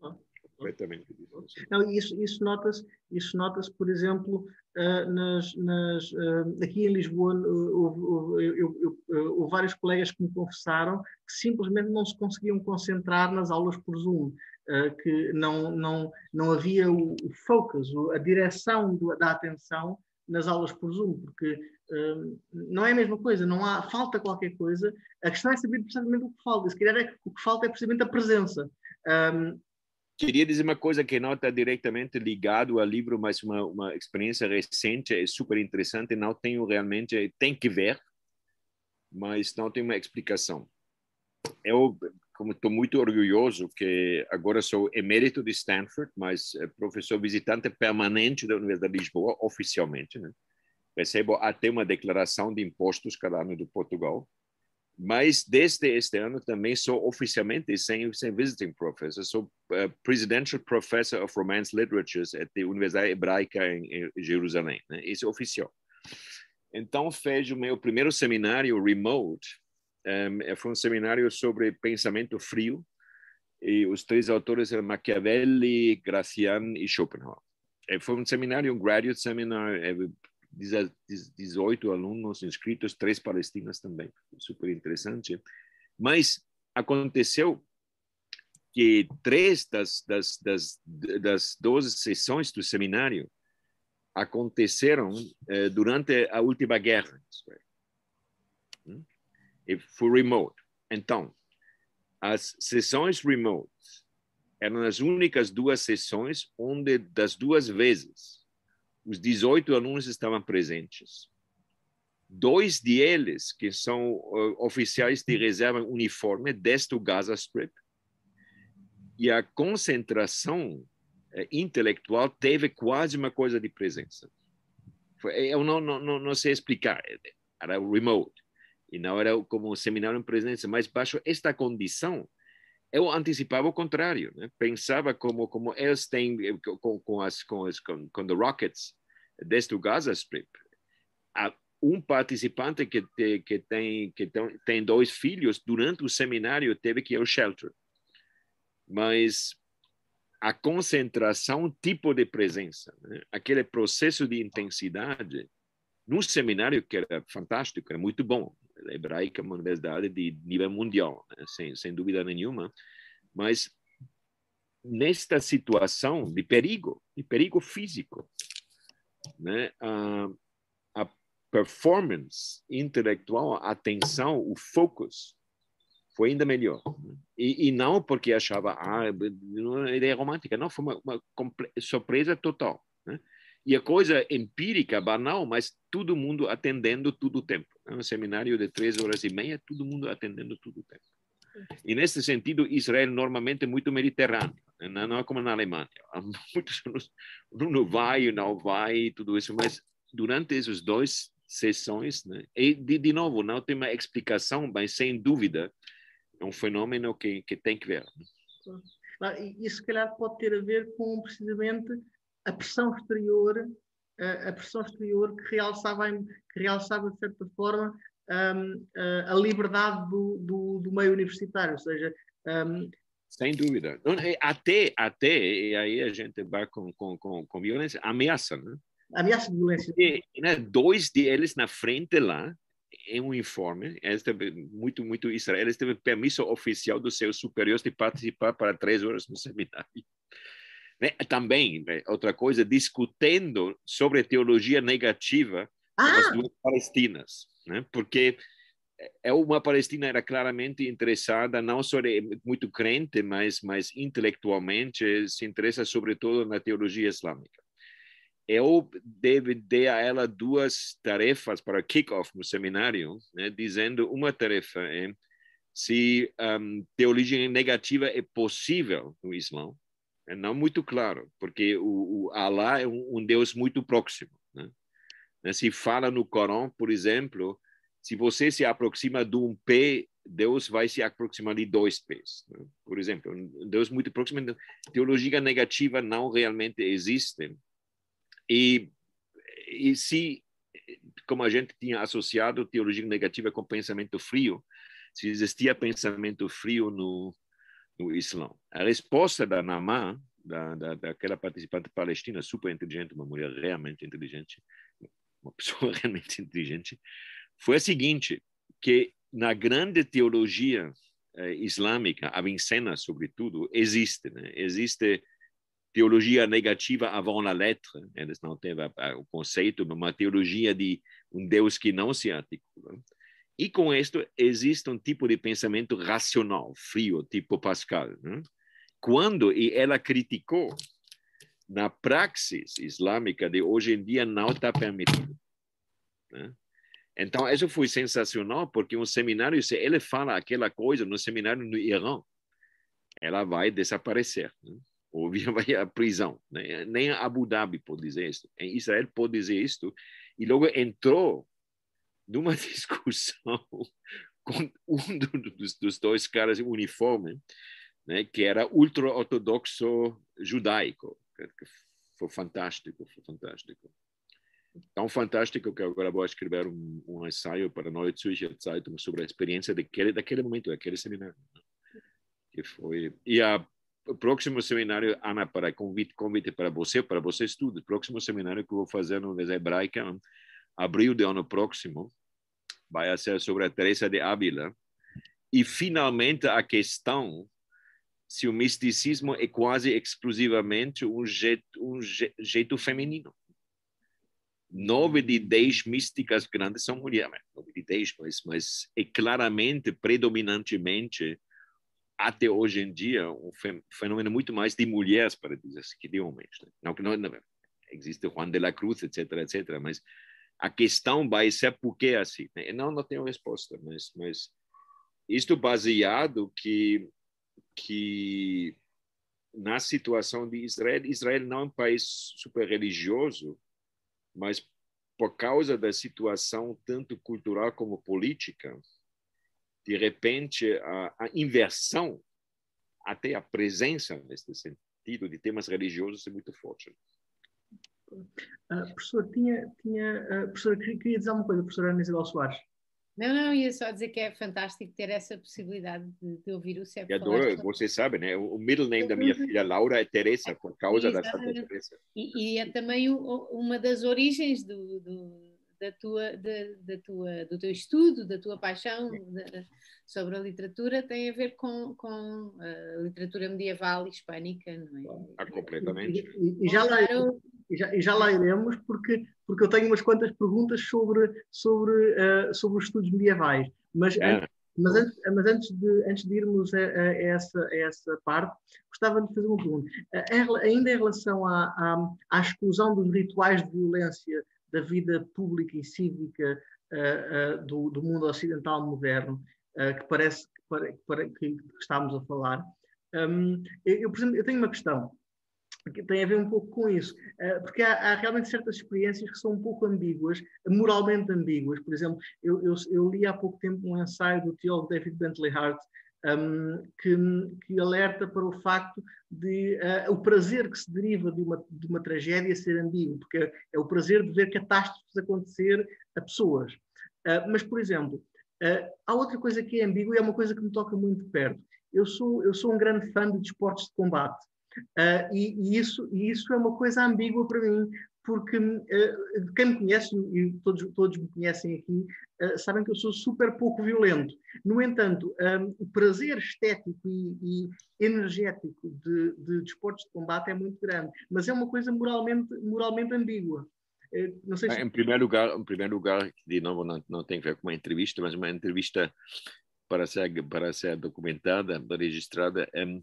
Ah completamente diferente. Não, isso, isso nota-se, isso nota por exemplo, uh, nas, nas, uh, aqui em Lisboa, houve, eu, eu, houve vários colegas que me confessaram que simplesmente não se conseguiam concentrar nas aulas por Zoom, que não, não, não havia o, o focus, a direção da atenção nas aulas por Zoom, porque não é a mesma coisa, não há, falta qualquer coisa. A questão é saber precisamente o que falta. Se calhar é, o que falta é precisamente a presença. Um, Queria dizer uma coisa que não está diretamente ligado ao livro, mas uma, uma experiência recente, é super interessante, não tenho realmente, tem que ver, mas não tem uma explicação. Eu, como estou muito orgulhoso que agora sou emérito de Stanford, mas professor visitante permanente da Universidade de Lisboa, oficialmente, né? recebo até uma declaração de impostos cada ano do Portugal, mas desde este ano também sou oficialmente sem, sem visiting professor, sou uh, Presidential Professor of Romance Literatures at the Universidade Hebraica em, em Jerusalém, né? isso é oficial. Então fiz o meu primeiro seminário remote, um, eh, foi um seminário sobre pensamento frio, e os três autores eram Machiavelli, Gracian e Schopenhauer. E foi um seminário, um graduate seminar, 18 alunos inscritos, três palestinas também, super interessante. Mas aconteceu que três das, das, das, das 12 sessões do seminário aconteceram eh, durante a última guerra. Foi remote. Então, as sessões remote eram as únicas duas sessões onde, das duas vezes, os 18 alunos estavam presentes. Dois deles, que são uh, oficiais de reserva uniforme desde o Gaza Strip, e a concentração uh, intelectual teve quase uma coisa de presença. Eu não, não, não, sei explicar, era remote, e não era como um seminário em presença, mas baixo esta condição, eu antecipava o contrário, né? pensava como como eles têm eh, com, com as com as com, com the Rockets desde o Gaza Strip. Há um participante que, te, que tem que tem dois filhos durante o seminário teve que ir ao shelter, mas a concentração, tipo de presença, né? aquele processo de intensidade no seminário que era fantástico, era muito bom. Hebraica é uma universidade de nível mundial, né? sem, sem dúvida nenhuma, mas nesta situação de perigo, de perigo físico, né? a, a performance intelectual, a atenção, o focus foi ainda melhor. Né? E, e, não porque achava, ah, uma ideia romântica, não, foi uma, uma surpresa total. Né? E a coisa empírica, banal, mas todo mundo atendendo todo o tempo. Né? Um seminário de três horas e meia, todo mundo atendendo todo o tempo. E nesse sentido, Israel normalmente é muito mediterrâneo, né? não é como na Alemanha. Há muitos anos, não vai, não vai, tudo isso, mas durante essas duas sessões, né? e de, de novo, não tem uma explicação, mas sem dúvida, é um fenômeno que, que tem que ver. Né? Isso, se calhar, pode ter a ver com precisamente a pressão exterior, a pressão exterior que realçava, que realçava de certa forma, um, a liberdade do, do, do, meio universitário, ou seja... Um, sem dúvida. Até, até, e aí a gente vai com, com, com, com violência, ameaça, né? Ameaça de violência. E, né, dois deles na frente lá, em um informe, eles teve muito, muito Israel, eles teve permisso oficial dos seus superiores de participar para três horas no seminário. Né? Também, né, outra coisa, discutindo sobre teologia negativa ah. das duas palestinas né? porque é uma Palestina era claramente interessada não só muito crente, mas mas intelectualmente se interessa sobretudo na teologia islâmica. Eu dar a ela duas tarefas para kick-off no seminário, né? dizendo uma tarefa é se um, teologia negativa é possível no Islã. É não muito claro, porque o, o Allah é um, um Deus muito próximo. Né? Né? Se fala no Corão, por exemplo, se você se aproxima de um pé, Deus vai se aproximar de dois pés. Né? Por exemplo, Deus muito próximo. Teologia negativa não realmente existe. E, e se, como a gente tinha associado teologia negativa com pensamento frio, se existia pensamento frio no, no Islã. A resposta da Namá, da, da, daquela participante palestina, super inteligente, uma mulher realmente inteligente, uma pessoa realmente inteligente, foi a seguinte, que na grande teologia eh, islâmica, a Vincena, sobretudo, existe. Né? Existe teologia negativa avant la lettre, né? eles não têm o conceito, uma teologia de um Deus que não se articula. E com isto existe um tipo de pensamento racional, frio, tipo Pascal. Né? Quando e ela criticou na praxis islâmica de hoje em dia não está permitido. Né? Então, isso foi sensacional, porque um seminário, se ele fala aquela coisa no seminário no Irã, ela vai desaparecer. Né? Ou vai à prisão. Né? Nem Abu Dhabi pode dizer isso. Em Israel pode dizer isso. E logo entrou numa discussão com um dos, dos dois caras em uniforme, né, que era ultra-ortodoxo judaico. Foi fantástico, foi fantástico. Tão fantástico que agora vou escrever um, um ensaio para a Neue Zürcher Zeitung sobre a experiência daquele, daquele momento, daquele seminário. Né? Que foi... E a, o próximo seminário, Ana, para convite, convite para você, para você estudo, o próximo seminário que eu vou fazer no Hebraica, abril do ano próximo, vai ser sobre a Teresa de Ávila. E, finalmente, a questão se o misticismo é quase exclusivamente um jeito, um jeito feminino. Nove de dez místicas grandes são mulheres, nove de dez, mas, mas é claramente, predominantemente, até hoje em dia, um fenômeno muito mais de mulheres, para dizer assim, que de homens. Né? Não, não, não, existe Juan de la Cruz, etc., etc., mas a questão vai ser por que assim. Né? Não, não tenho resposta, mas, mas isto baseado que, que na situação de Israel, Israel não é um país super religioso, mas por causa da situação tanto cultural como política, de repente a, a inversão, até a presença nesse sentido de temas religiosos é muito forte. Uh, professor, tinha, tinha, uh, professor, queria dizer uma coisa, professora Ana Isabel Soares. Não, não, ia só dizer que é fantástico ter essa possibilidade de, de ouvir o CEP. Adoro, você sabe, né? O middle name da minha filha Laura é Teresa, por causa da Santa Teresa. E, e, é também o, uma das origens do, do, da tua, da, da, tua, do teu estudo, da tua paixão de, sobre a literatura, tem a ver com, com a literatura medieval hispânica, não é? Ah, completamente. E, e já lá e já, e já lá iremos, porque, porque eu tenho umas quantas perguntas sobre, sobre, uh, sobre os estudos medievais. Mas, é. antes, mas, antes, mas antes, de, antes de irmos a, a, essa, a essa parte, gostava de fazer uma pergunta. Uh, ainda em relação à, à, à, exclusão dos rituais de violência da vida pública e cívica uh, do, do, mundo ocidental moderno, que parece que, para, que, que, estamos a falar, um, eu, eu, por exemplo, eu tenho uma questão tem a ver um pouco com isso, eh, porque há, há, realmente certas experiências que são um pouco ambíguas, moralmente ambíguas. Por exemplo, eu, eu, eu li há pouco tempo um ensaio do teólogo David Bentley Hart um, que, que, alerta para o facto de uh, o prazer que se deriva de uma, de uma tragédia ser ambíguo, porque é, é o prazer de ver catástrofes acontecer a pessoas. Uh, mas, por exemplo, uh, há outra coisa que é ambígua e é uma coisa que me toca muito de perto. Eu sou, eu sou um grande fã de desportos de combate. Uh, e, e, isso, e isso é uma coisa ambígua para mim, porque uh, quem me conhece, e todos, todos me conhecem aqui, uh, sabem que eu sou super pouco violento. No entanto, um, o prazer estético e, e energético de, de desportos de combate é muito grande, mas é uma coisa moralmente, moralmente ambígua. Se... Em primeiro lugar, em primeiro lugar, de novo, não, não tem a ver com uma entrevista, mas uma entrevista para ser para ser documentada, registrada. Um,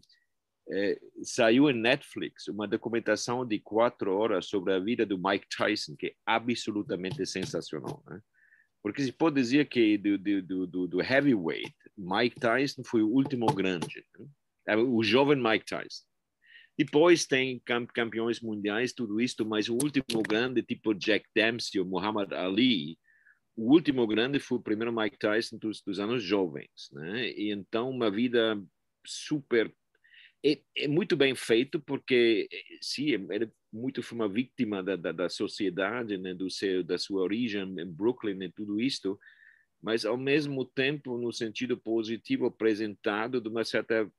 é, saiu em Netflix uma documentação de quatro horas sobre a vida do Mike Tyson, que é absolutamente sensacional. Né? Porque se pode dizer que do, do, do, do, heavyweight, Mike Tyson foi o último grande, né? É, o jovem Mike Tyson. Depois tem campeões mundiais, tudo isso, mas o último grande, tipo Jack Dempsey ou Muhammad Ali, o último grande foi o primeiro Mike Tyson dos, dos anos jovens, né? E então uma vida super é, é, muito bem feito porque sim ele muito foi uma vítima da, da, da sociedade né do seu da sua origem em Brooklyn e tudo isto mas ao mesmo tempo no sentido positivo apresentado de uma certa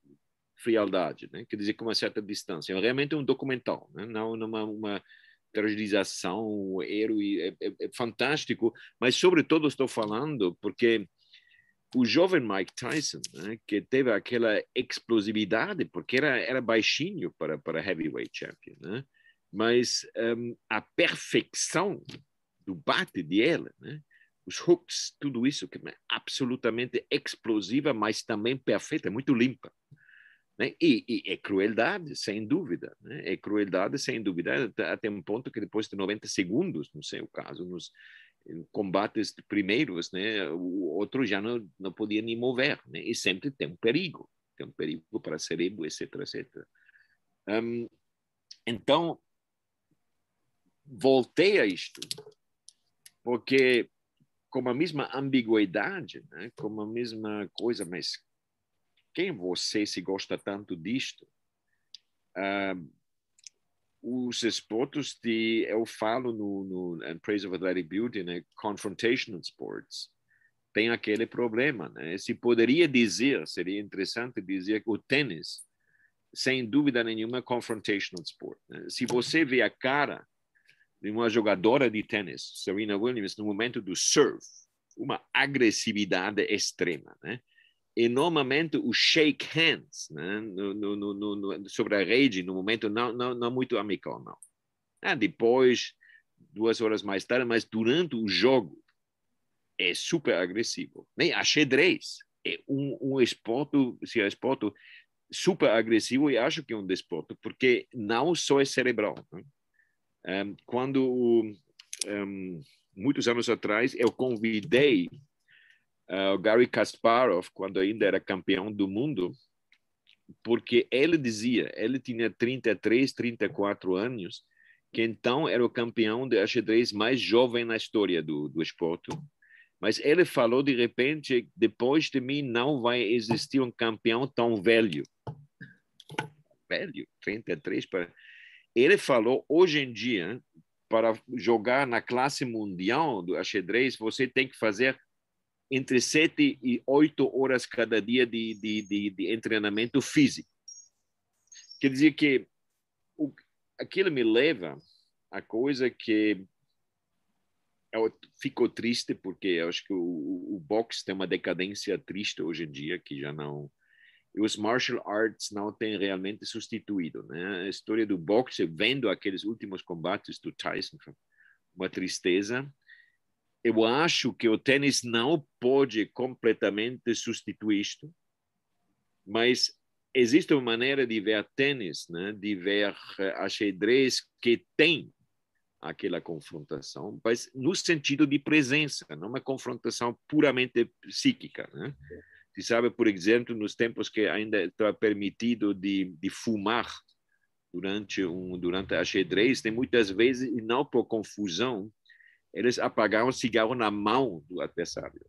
frialdade né quer dizer com uma certa distância é realmente um documental né? não uma, uma tragedização, é, é, é fantástico, mas sobretudo estou falando porque o jovem Mike Tyson, né, que teve aquela explosividade, porque era, era baixinho para, para heavyweight champion, né? mas um, a perfeição do bate dele, né? os hooks, tudo isso que é absolutamente explosiva, mas também perfeita, muito limpa. Né? E, e, é crueldade, sem dúvida. Né? É crueldade, sem dúvida, até um ponto que depois de 90 segundos, não sei o caso, nos combates primeiros, né, o outro já não, não podia nem mover. Né? E sempre tem um perigo, tem um perigo para o cérebro, etc, etc. Um, então, voltei a isto, porque com a mesma ambiguidade, né, com a mesma coisa, mas quem você se gosta tanto disto? Uh, os esportes de, eu falo no, no Praise of Athletic Beauty, né, confrontational sports, tem aquele problema, né? Se poderia dizer, seria interessante dizer que o tênis, sem dúvida nenhuma, é confrontational sport. Né? Se você vê a cara de uma jogadora de tênis, Serena Williams, no momento do serve, uma agressividade extrema, né? E normalmente o shake hands né, no, no, no, sobre a rede, no momento não, não, não muito amical, não. Ah, depois, duas horas mais tarde, mas durante o jogo, é super agressivo. Nem a xadrez é um, um esporte, se é esporte super agressivo, e acho que é um desporto, porque não só é cerebral. Né? Um, quando, um, muitos anos atrás, eu convidei uh, o Gary Kasparov, quando ainda era campeão do mundo, porque ele dizia, ele tinha 33, 34 anos, que então era o campeão de ajedrez mais jovem na história do, do esporte. Mas ele falou de repente, depois de mim não vai existir um campeão tão velho. Velho, 33 para ele falou hoje em dia para jogar na classe mundial do ajedrez você tem que fazer entre sete e oito horas cada dia de, de, de, de treinamento físico. Quer dizer que o, aquilo me leva a coisa que eu fico triste porque eu acho que o, o boxe tem uma decadência triste hoje em dia que já não e os martial arts não têm realmente substituído, né? A história do boxe, vendo aqueles últimos combates do Tyson, uma tristeza eu acho que o tênis não pode completamente substituir isto, mas existe uma maneira de ver tênis, né, de ver a xadrez que tem aquela confrontação, mas no sentido de presença, não uma confrontação puramente psíquica. Né? Sabe, por exemplo, nos tempos que ainda está permitido de, de fumar durante um durante a xadrez, tem muitas vezes, e não por confusão, eles apagavam o cigarro na mão do adversário.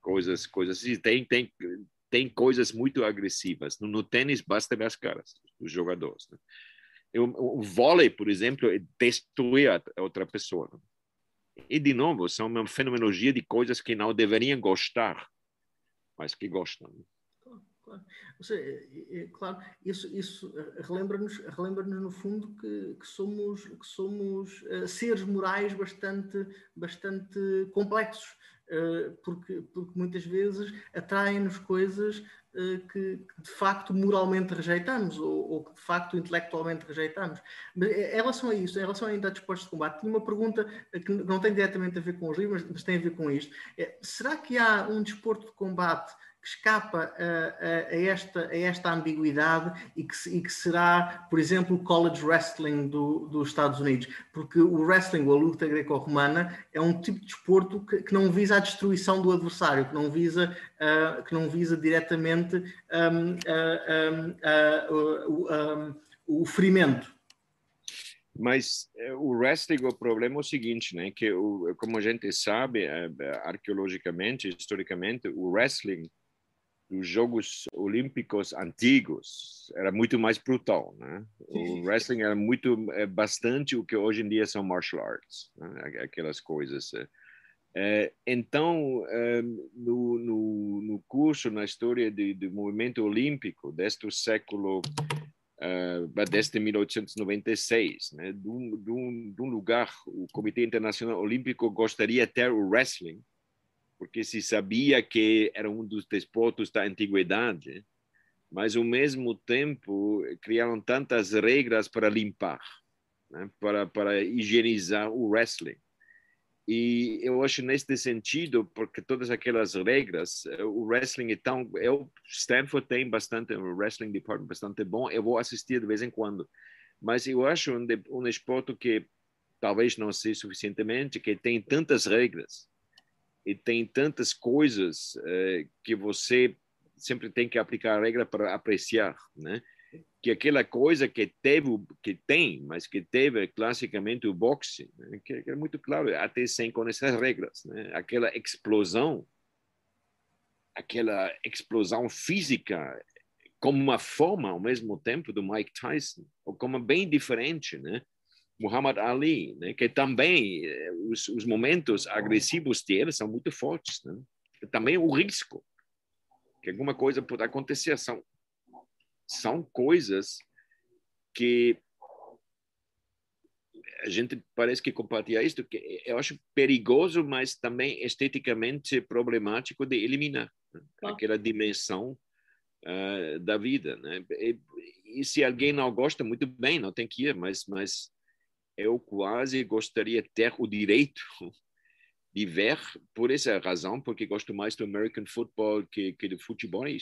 Coisas, coisas assim. Tem, tem, tem coisas muito agressivas. No, no tênis, basta ver as caras dos jogadores. Né? O, o vôlei, por exemplo, é destruir a outra pessoa. Né? E, de novo, são uma fenomenologia de coisas que não deveriam gostar, mas que gostam. Né? Claro. Seja, é, é, claro, isso, isso relembra-nos, relembra-nos no fundo que, que somos, que somos uh, seres morais bastante, bastante complexos, uh, porque, porque muitas vezes atraem-nos coisas uh, que, que, de facto moralmente rejeitamos ou, ou, que de facto intelectualmente rejeitamos. Mas em relação a isso, em relação a desportos de combate, tinha uma pergunta que não tem diretamente a ver com os livros, mas tem a ver com isto. É, será que há um desporto de combate que escapa a, a, esta, a esta ambiguidade e que, e que será, por exemplo, o college wrestling do, dos Estados Unidos, porque o wrestling, a luta greco-romana, é um tipo de desporto que, que, não visa a destruição do adversário, que não visa, uh, que não visa diretamente um, um, uh, o ferimento. Mas é, o wrestling, o problema é o seguinte, né? Que o, como a gente sabe, é, arqueologicamente, historicamente, o wrestling dos Jogos Olímpicos antigos era muito mais brutal, né? O wrestling era muito, é, bastante o que hoje em dia são martial arts, né? aquelas coisas. É, então, é, no, no, no, curso, na história do movimento olímpico, desde o século uh, desde 1896, né? de, um, de, um, de um lugar, o Comitê Internacional Olímpico gostaria de ter o wrestling, porque se sabia que era um dos desportos da antiguidade, mas ao mesmo tempo criaram tantas regras para limpar, né? para, para higienizar o wrestling. E eu acho neste sentido, porque todas aquelas regras, o wrestling é tão. Eu, Stanford tem bastante, um wrestling department bastante bom, eu vou assistir de vez em quando. Mas eu acho um, um esporte que talvez não seja suficientemente, que tem tantas regras e tem tantas coisas eh, que você sempre tem que aplicar a regra para apreciar, né? que aquela coisa que teve, que tem, mas que teve classicamente o boxe, né? que, que, é muito claro, até sem com essas regras, né? aquela explosão, aquela explosão física como uma forma ao mesmo tempo do Mike Tyson, ou como bem diferente, né? Muhammad Ali, né? que também eh, os, os momentos agressivos dele são muito fortes, né? também o risco que alguma coisa pode acontecer são são coisas que a gente parece que compartilha isto, que eu acho perigoso, mas também esteticamente problemático de eliminar né? aquela dimensão uh, da vida. Né? E, e, se alguém não gosta, muito bem, não tem que ir, mas, mas eu quase gostaria de ter o direito de ver, por essa razão, porque gosto mais do American Football que, que do futebol, é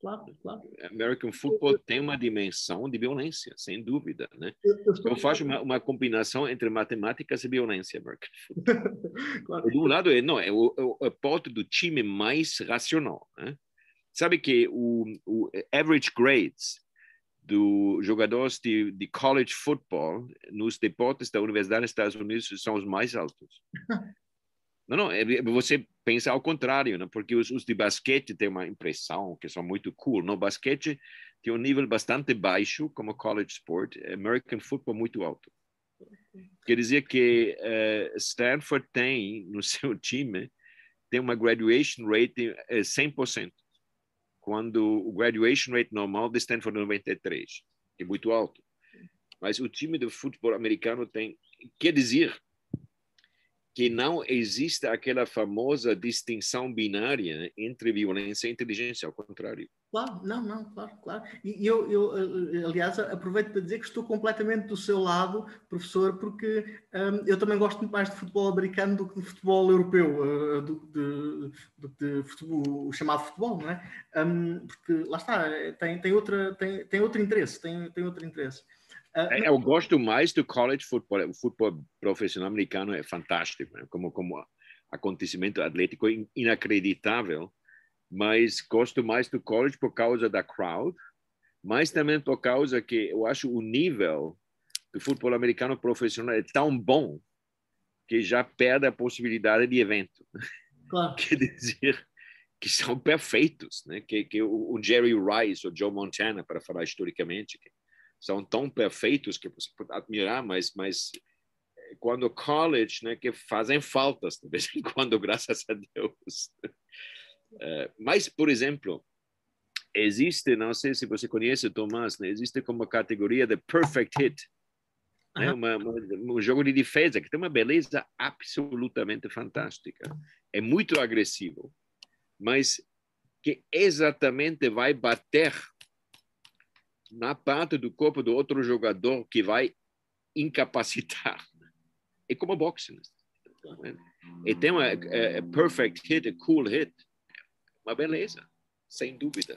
claro, claro. American Football tem uma dimensão de violência, sem dúvida, né? Eu, eu, eu faço uma, uma, combinação entre matemáticas e violência, American Football. claro. De um lado, é, não, é o, é o aporte do time mais racional, né? Sabe que o, o average grades dos jogadores de, de college football nos deportes da Universidade dos Estados Unidos são os mais altos. Não, não, é, você pensa ao contrário, né? porque os, os, de basquete têm uma impressão que são muito cool. No basquete tem um nível bastante baixo, como college sport, American football muito alto. Quer dizer que uh, Stanford tem no seu time tem uma graduation rate de 100%, quando o graduation rate normal de Stanford é 93, é muito alto. Mas o time de futebol americano tem, quer dizer, que não existe aquela famosa distinção binária entre violência e inteligência, ao contrário. Claro, não, não, claro, claro. E eu, eu eh, aliás, aproveito para dizer que estou completamente do seu lado, professor, porque um, eu também gosto muito mais de futebol americano do que de futebol europeu, uh, do, de, do de futebol, o chamado futebol, não é? Um, porque lá está, tem, tem, outra, tem, tem outro interesse, tem, tem outro interesse. Uh, eu gosto mais do college football. O futebol profissional americano é fantástico, né? como como acontecimento atlético inacreditável. Mas gosto mais do college por causa da crowd, mas também por causa que eu acho o nível do futebol americano profissional é tão bom que já perde a possibilidade de evento. Claro. Quer dizer que são perfeitos, né? Que, que o, Jerry Rice ou Joe Montana, para falar historicamente, que são tão perfeitos que você pode admirar, mas, mas eh, quando college, né, que fazem faltas de vez em quando, graças a Deus. Uh, mas, por exemplo, existe, não sei se você conhece, Tomás, né, existe como categoria de perfect hit, né, uma, uma, um jogo de defesa que tem uma beleza absolutamente fantástica. É muito agressivo, mas que exatamente vai bater na parte do corpo do outro jogador que vai incapacitar. É como boxe. Né? E tem uma perfect hit, a cool hit. Uma beleza, sem dúvida.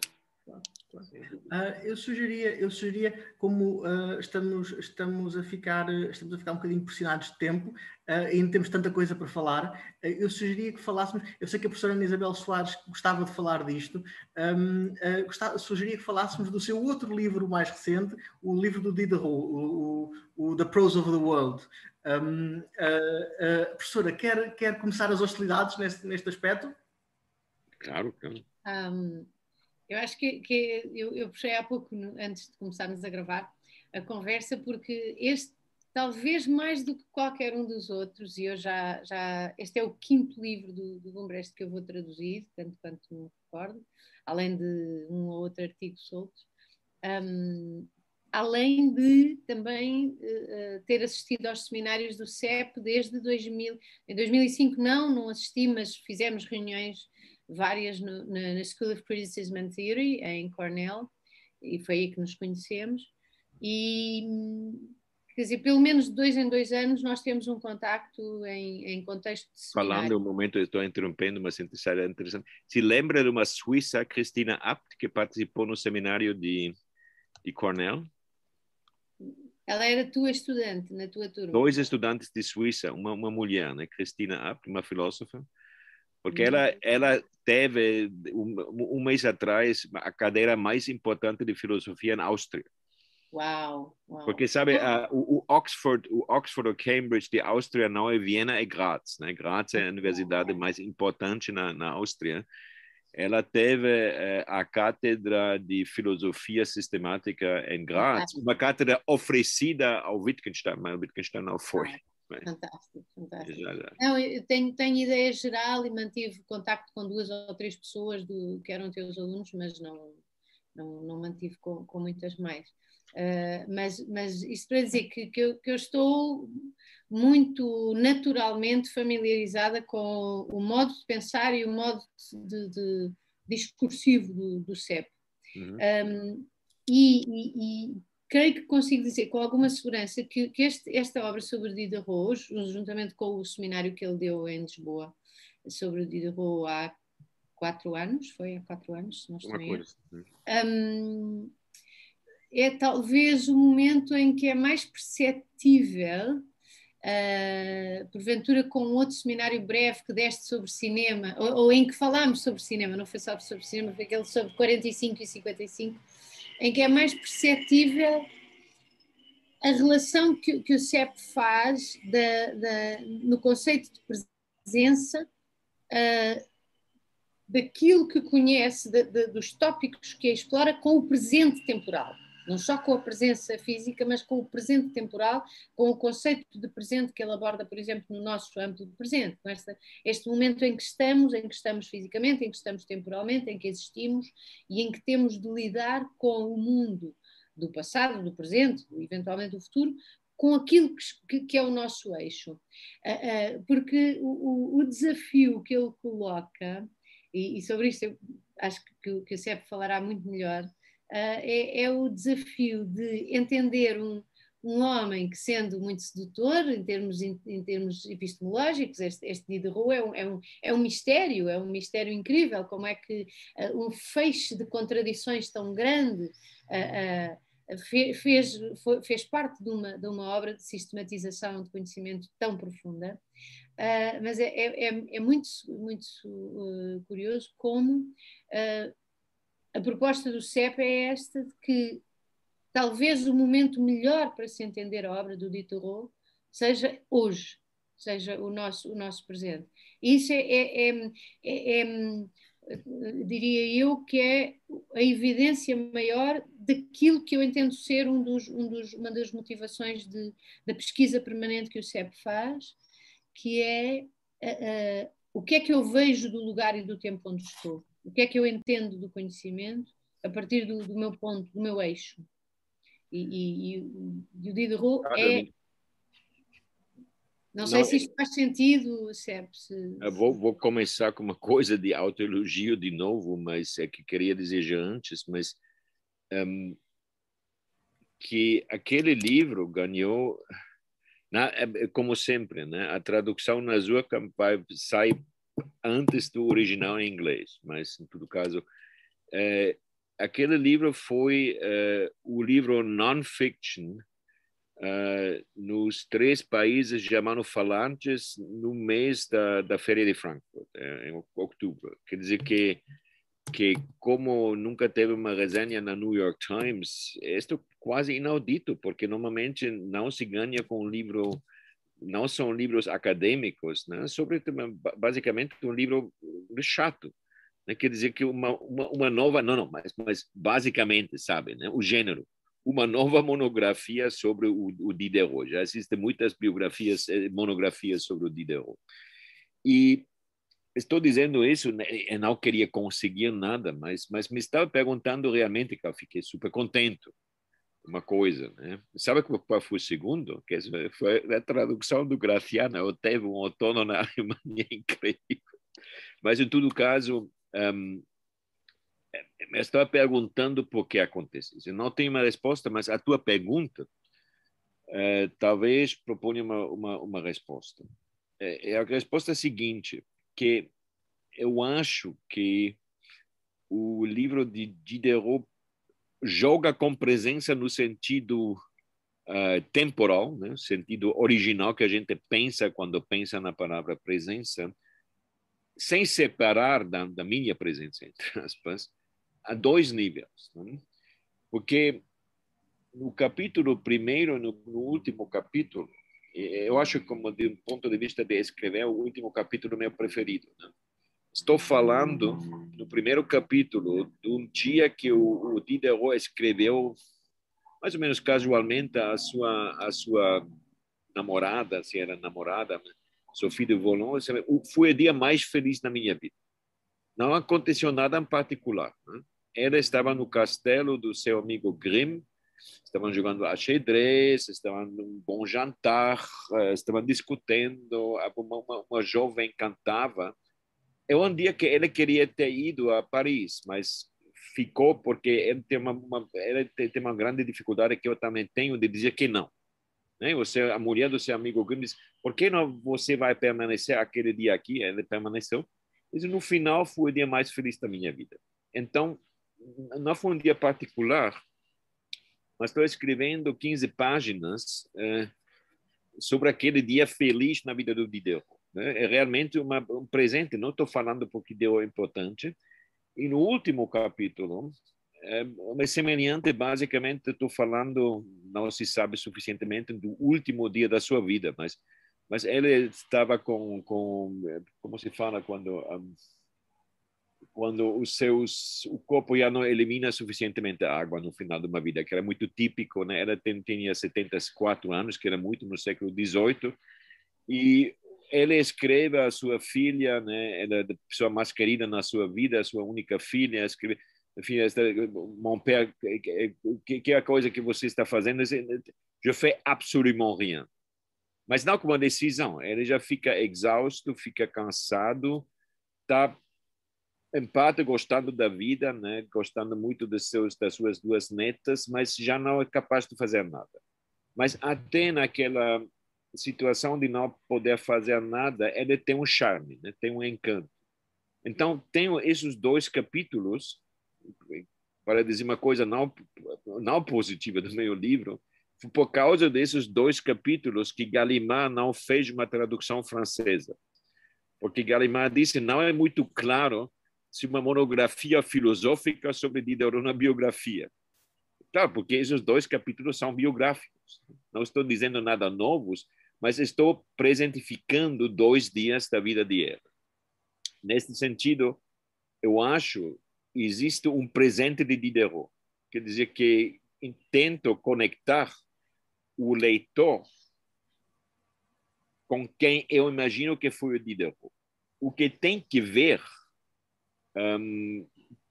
Uh, eu sugeria, eu sugeria como uh, estamos, estamos, a ficar, estamos a ficar um bocadinho pressionados de tempo uh, e não temos tanta coisa para falar, eu sugeria que falássemos, eu sei que a professora Ana Isabel Soares gostava de falar disto, um, gostava, sugeria que falássemos do seu outro livro mais recente, o livro do Diderot, o, o, o The Prose of the World. Um, professora, quer, quer começar as hostilidades neste, neste aspecto? Claro, claro. Um eu acho que, que eu, eu, puxei há pouco, antes de começarmos a gravar, a conversa, porque este, talvez mais do que qualquer um dos outros, e eu já, já este é o quinto livro do, do que eu vou traduzir, tanto quanto me recordo, além de um ou outro artigo solto. Um, além de também uh, ter assistido aos seminários do CEP desde 2000. Em 2005 não, não assisti, mas fizemos reuniões várias no, na, na, School of Criticism and Theory, em Cornell, e foi aí que nos conhecemos. E, quer dizer, pelo menos de dois em dois anos nós temos um contacto em, em contexto de seminário. Falando um momento, estou interrompendo, mas é interessante. Se lembra de uma suíça, Cristina Apt, que participou no seminário de, de Cornell? Ela era tua estudante na tua turma? Dois estudantes de Suíça, uma, uma mulher, né? Cristina Apt, uma filósofa, porque ela, uhum. ela teve, um, um, mês atrás, a cadeira mais importante de filosofia na Áustria. Uau! uau. Porque, sabe, uh, o, o, Oxford, o Oxford ou Cambridge de Áustria não é Viena, é Graz. Né? Graz é a universidade mais importante na, na Áustria. Ela teve uh, a cátedra de filosofia sistemática em Graz, uma cátedra oferecida ao Wittgenstein, mas o Wittgenstein não foi. Fantástico, fantástico. Não, eu tenho, tenho ideia geral e mantive contacto com duas ou três pessoas do, que eram teus alunos, mas não, não, não mantive com, com muitas mais. Uh, mas, mas isso para dizer que, que, eu, que eu estou muito naturalmente familiarizada com o modo de pensar e o modo de, de discursivo do, do CEP. Uhum. Um, e, e, e creio que consigo dizer com alguma segurança que, que este, esta obra sobre Diderot, juntamente com o seminário que ele deu em Lisboa sobre Diderot há quatro anos, foi há quatro anos, se não estou um, é talvez o momento em que é mais perceptível, uh, porventura com outro seminário breve que deste sobre cinema, ou, ou, em que falámos sobre cinema, não foi só sobre cinema, foi aquele sobre 45 e 55, em que é mais perceptível a relação que, que o CEP faz da, da, no conceito de presença uh, daquilo que conhece, de, de, dos tópicos que explora com o presente temporal. Não só com a presença física, mas com o presente temporal, com o conceito de presente que ele aborda, por exemplo, no nosso âmbito de presente, com esta, este momento em que estamos, em que estamos fisicamente, em que estamos temporalmente, em que existimos e em que temos de lidar com o mundo do passado, do presente, eventualmente do futuro, com aquilo que, que, é o nosso eixo. Uh, uh, porque o, o, desafio que ele coloca, e, e sobre isto eu acho que, que o falará muito melhor, é, é, o desafio de entender um, um homem que, sendo muito sedutor em termos, em, em termos epistemológicos, este, este Diderot é um, é, um, é um mistério, é um mistério incrível, como é que uh, um feixe de contradições tão grande uh, uh, fez, foi, fez parte de uma, de uma obra de sistematização de conhecimento tão profunda. mas é, é, é muito, muito curioso como a proposta do CEP é esta de que talvez o momento melhor para se entender a obra do Diderot seja hoje, seja o nosso, o nosso presente. Isso é, é, é, é, é diria eu, que é a evidência maior daquilo que eu entendo ser um dos, um dos, uma das motivações de, da pesquisa permanente que o CEP faz, que é o que é que eu vejo do lugar e do tempo onde estou o que é que eu entendo do conhecimento a partir do, do meu ponto, do meu eixo. E, e, e o Diderot ah, é. Não sei não, se isto faz sentido, Seb. Se... Vou, vou, começar com uma coisa de autoelogio de novo, mas é que queria dizer já antes, mas um, que aquele livro ganhou, na, é, como sempre, né? a tradução na sua campanha sai antes do original em inglês, mas em todo caso, é, aquele livro foi uh, o livro non-fiction uh, nos três países germanofalantes no mês da, da Feira de Frankfurt, uh, em outubro. Quer dizer que, que, como nunca teve uma resenha na New York Times, isto é quase inaudito, porque normalmente não se ganha com um livro não são livros acadêmicos, né? sobre basicamente um livro chato. Né? Quer dizer que uma, uma, uma, nova, não, não, mas, mas basicamente, sabe, né? o gênero, uma nova monografia sobre o, o Diderot. Já existem muitas biografias, eh, monografias sobre o Diderot. E estou dizendo isso, né? eu não queria conseguir nada, mas, mas me estava perguntando realmente que eu fiquei super contente uma coisa, né? Sabe qual foi o segundo? Que foi a tradução do Graciano. Eu teve um outono na Alemanha incrível. Mas, em todo caso, um, me estava perguntando por que acontece isso. Eu não tenho uma resposta, mas a tua pergunta uh, talvez proponha uma, uma, uma resposta. É, é a resposta é a seguinte, que eu acho que o livro de Diderot joga com presença no sentido uh, temporal, né? sentido original que a gente pensa quando pensa na palavra presença, sem separar da, da minha presença, entre aspas, a dois níveis. Né? Porque no capítulo primeiro e no, no, último capítulo, eu acho como de um ponto de vista de escrever, o último capítulo meu preferido. Né? Estou falando no primeiro capítulo de um dia que o, o Diderot escreveu, mais ou menos casualmente, a sua a sua namorada, se era namorada, Sophie de Volon, foi o dia mais feliz da minha vida. Não aconteceu nada em particular. Né? Ela estava no castelo do seu amigo Grimm, estavam jogando xadrez, estavam num bom jantar, eh, estavam discutindo, uma, uma, uma jovem cantava, um dia que ele queria ter ido a Paris, mas ficou porque ele tem uma, uma ele tem uma grande dificuldade que eu também tenho de dizer que não. Né? Você, a mulher do seu amigo Grimm diz, por que não você vai permanecer aquele dia aqui? Ele permaneceu. Mas no final foi o dia mais feliz da minha vida. Então, não foi um dia particular, mas estou escrevendo 15 páginas eh, sobre aquele dia feliz na vida do Diderot. Né? É realmente uma, um presente, não estou falando porque deu importante. E no último capítulo, é, é semelhante, basicamente, estou falando, não se sabe suficientemente, do último dia da sua vida, mas mas ele estava com, com como se fala quando um, quando os seus o corpo já não elimina suficientemente água no final de uma vida que era muito típico né ela tinha 74 anos que era muito no século 18 e ele escreve a sua filha, né? Ela é a pessoa mais querida na sua vida, a sua única filha, escreve, enfim, mon père, que, que é a coisa que você está fazendo? Je fais absolument rien. Mas não com uma decisão. Ele já fica exausto, fica cansado, está em parte gostando da vida, né? Gostando muito dos seus, das suas duas netas, mas já não é capaz de fazer nada. Mas até naquela situação de não poder fazer nada, ele tem um charme, né? tem um encanto. Então, tenho esses dois capítulos, para dizer uma coisa não, não positiva do meu livro, por causa desses dois capítulos que Gallimard não fez uma tradução francesa. Porque Gallimard disse não é muito claro se uma monografia filosófica sobre Diderot é uma biografia. Claro, porque esses dois capítulos são biográficos. Não estou dizendo nada novos, mas estou presentificando dois dias da vida de ela. Nesse sentido, eu acho existe um presente de Diderot, quer dizer que tento conectar o leitor com quem eu imagino que foi o Diderot. O que tem que ver um,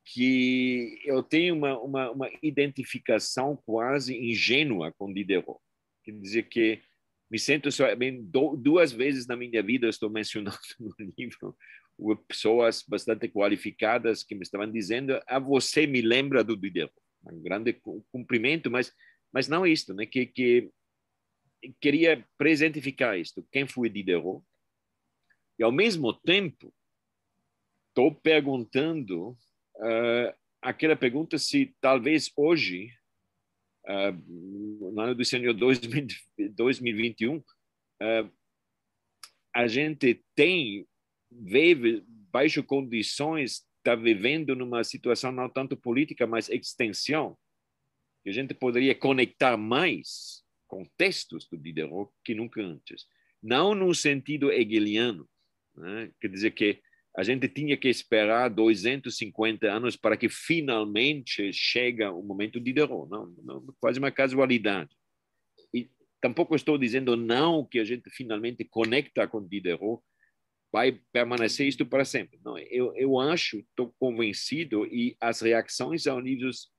que eu tenho uma, uma, uma identificação quase ingênua com Diderot. Quer dizer que me sinto só bem duas vezes na minha vida estou mencionando no livro pessoas bastante qualificadas que me estavam dizendo a ah, você me lembra do Diderot um grande cumprimento mas mas não isto né? Que que queria presentificar isto. Quem foi Diderot e ao mesmo tempo estou perguntando uh, aquela pergunta se talvez hoje, uh, no ano do Senhor 2021, uh, a gente tem, vive baixo condições, está vivendo numa situação não tanto política, mas extensão, que a gente poderia conectar mais com textos do Diderot que nunca antes. Não no sentido hegeliano, né? quer dizer que a gente tinha que esperar 250 anos para que finalmente chegue o momento de Diderot. Não, não, quase uma casualidade. E tampouco estou dizendo não que a gente finalmente conecta com Diderot, vai permanecer isto para sempre. Não, eu, eu acho, estou convencido, e as reações são livros.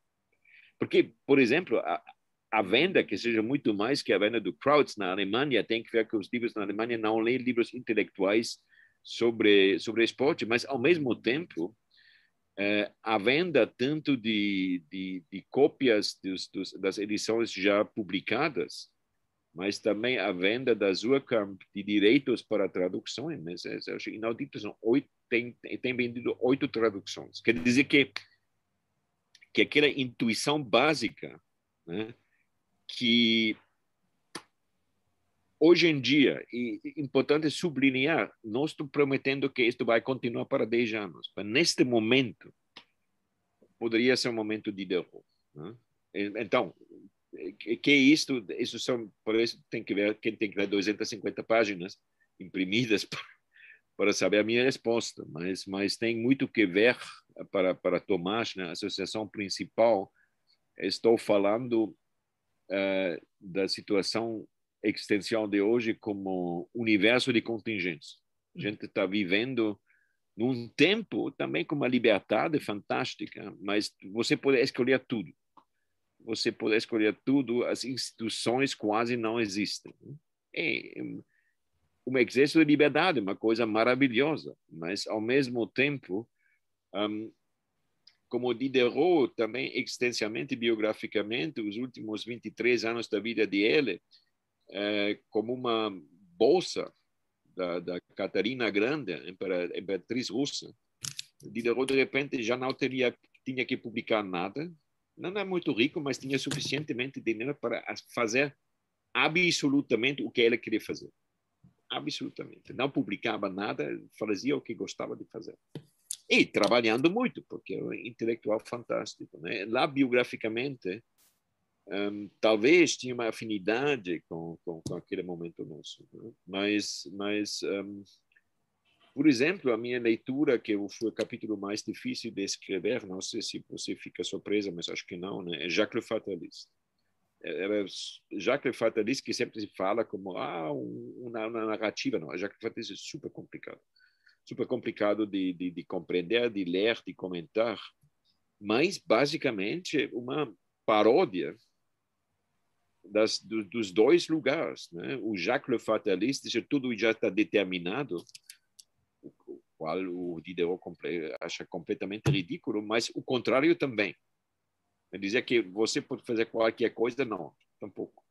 Porque, por exemplo, a, a venda, que seja muito mais que a venda do Krauts na Alemanha, tem que ver que os livros na Alemanha não leem livros intelectuais sobre, sobre esporte, mas, ao mesmo tempo, é, a venda tanto de, de, de cópias dos, dos, das edições já publicadas, mas também a venda da Zurkamp de direitos para traduções. Né? Eu acho inaudito, são oito, tem, tem vendido oito traduções. Quer dizer que, que aquela intuição básica né, que hoje em dia, e importante sublinhar, não estou prometendo que isto vai continuar para 10 anos, mas neste momento, poderia ser um momento de derrota. Né? Então, que isto? Isso são, por isso tem que ver, quem tem que ver 250 páginas imprimidas para, saber a minha resposta, mas, mas tem muito que ver para, para Tomás, né? associação principal, estou falando uh, da situação extensão de hoje como universo de contingência. A gente está vivendo num tempo também com uma liberdade fantástica, mas você pode escolher tudo. Você pode escolher tudo, as instituições quase não existem. É um excesso de liberdade, uma coisa maravilhosa, mas ao mesmo tempo, um, como Diderot também extensamente biograficamente, os últimos 23 anos da vida dele, é, como uma bolsa da, da Catarina Grande, imperatriz russa. De repente, já não teria, tinha que publicar nada. Não é muito rico, mas tinha suficientemente dinheiro para fazer absolutamente o que ele queria fazer. Absolutamente. Não publicava nada, fazia o que gostava de fazer. E trabalhando muito, porque é um intelectual fantástico. Né? Lá, biograficamente, um, talvez tinha uma afinidade com, com, com aquele momento nosso. Né? Mas, mas um, por exemplo, a minha leitura, que foi o capítulo mais difícil de escrever, não sei se você fica surpresa, mas acho que não, né? é Jacques Le Fataliste. Era Jacques Le Fataliste que sempre se fala como ah, uma, uma narrativa. Não, Jacques Le Fataliste é super complicado. Super complicado de, de, de compreender, de ler, de comentar. Mas, basicamente, uma paródia das, do, dos dois lugares. Né? O Jacques Le Fataliste, tudo já está determinado, o qual o Diderot acha completamente ridículo, mas o contrário também. Ele dizia que você pode fazer qualquer coisa, não, tampouco.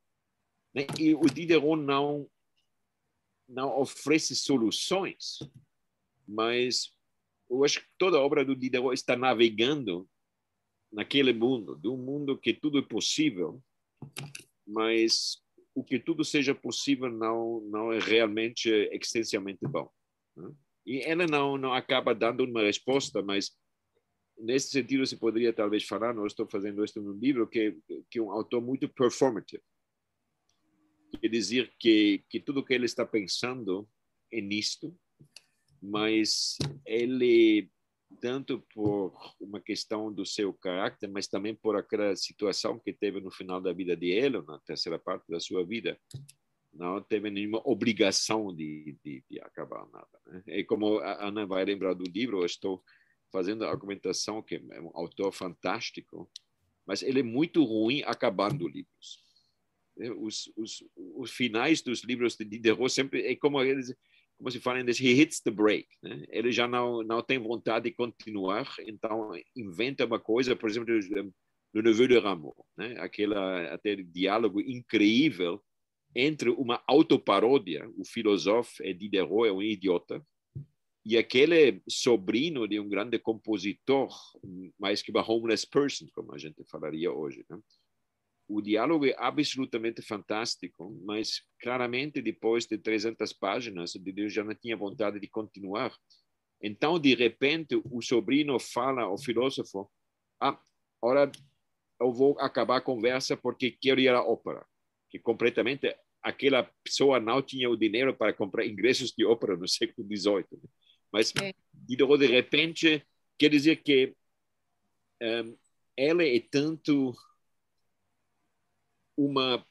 Né? E o Diderot não, não oferece soluções, mas eu acho que toda a obra do Diderot está navegando naquele mundo, de um mundo que tudo é possível, mas o que tudo seja possível não não é realmente extensivamente bom. Né? E ela não não acaba dando uma resposta, mas nesse sentido se poderia talvez falar, não estou fazendo isso no livro, que que é um autor muito performative. Quer dizer que que tudo que ele está pensando é nisto, mas ele tanto por uma questão do seu caráter, mas também por aquela situação que teve no final da vida de ele, na terceira parte da sua vida. Não teve nenhuma obrigação de, de, de acabar nada. Né? E como a Ana vai lembrar do livro, eu estou fazendo a argumentação que é um autor fantástico, mas ele é muito ruim acabando livros. Os, os, os finais dos livros de Diderot sempre é como eles como se fala em inglês, he hits the break. Né? Ele já não, não tem vontade de continuar, então inventa uma coisa, por exemplo, do Neveu de Rameau, né? Aquela, aquele diálogo incrível entre uma autoparódia, o filósofo é Diderot, é um idiota, e aquele sobrinho de um grande compositor, mais que uma homeless person, como a gente falaria hoje. Né? O diálogo é absolutamente fantástico, mas claramente depois de 300 páginas, Deus já não tinha vontade de continuar. Então, de repente, o sobrinho fala ao filósofo: Ah, agora eu vou acabar a conversa porque quero ir à ópera. Que completamente aquela pessoa não tinha o dinheiro para comprar ingressos de ópera no século XVIII. Mas, é. de repente, quer dizer que um, ela é tanto uma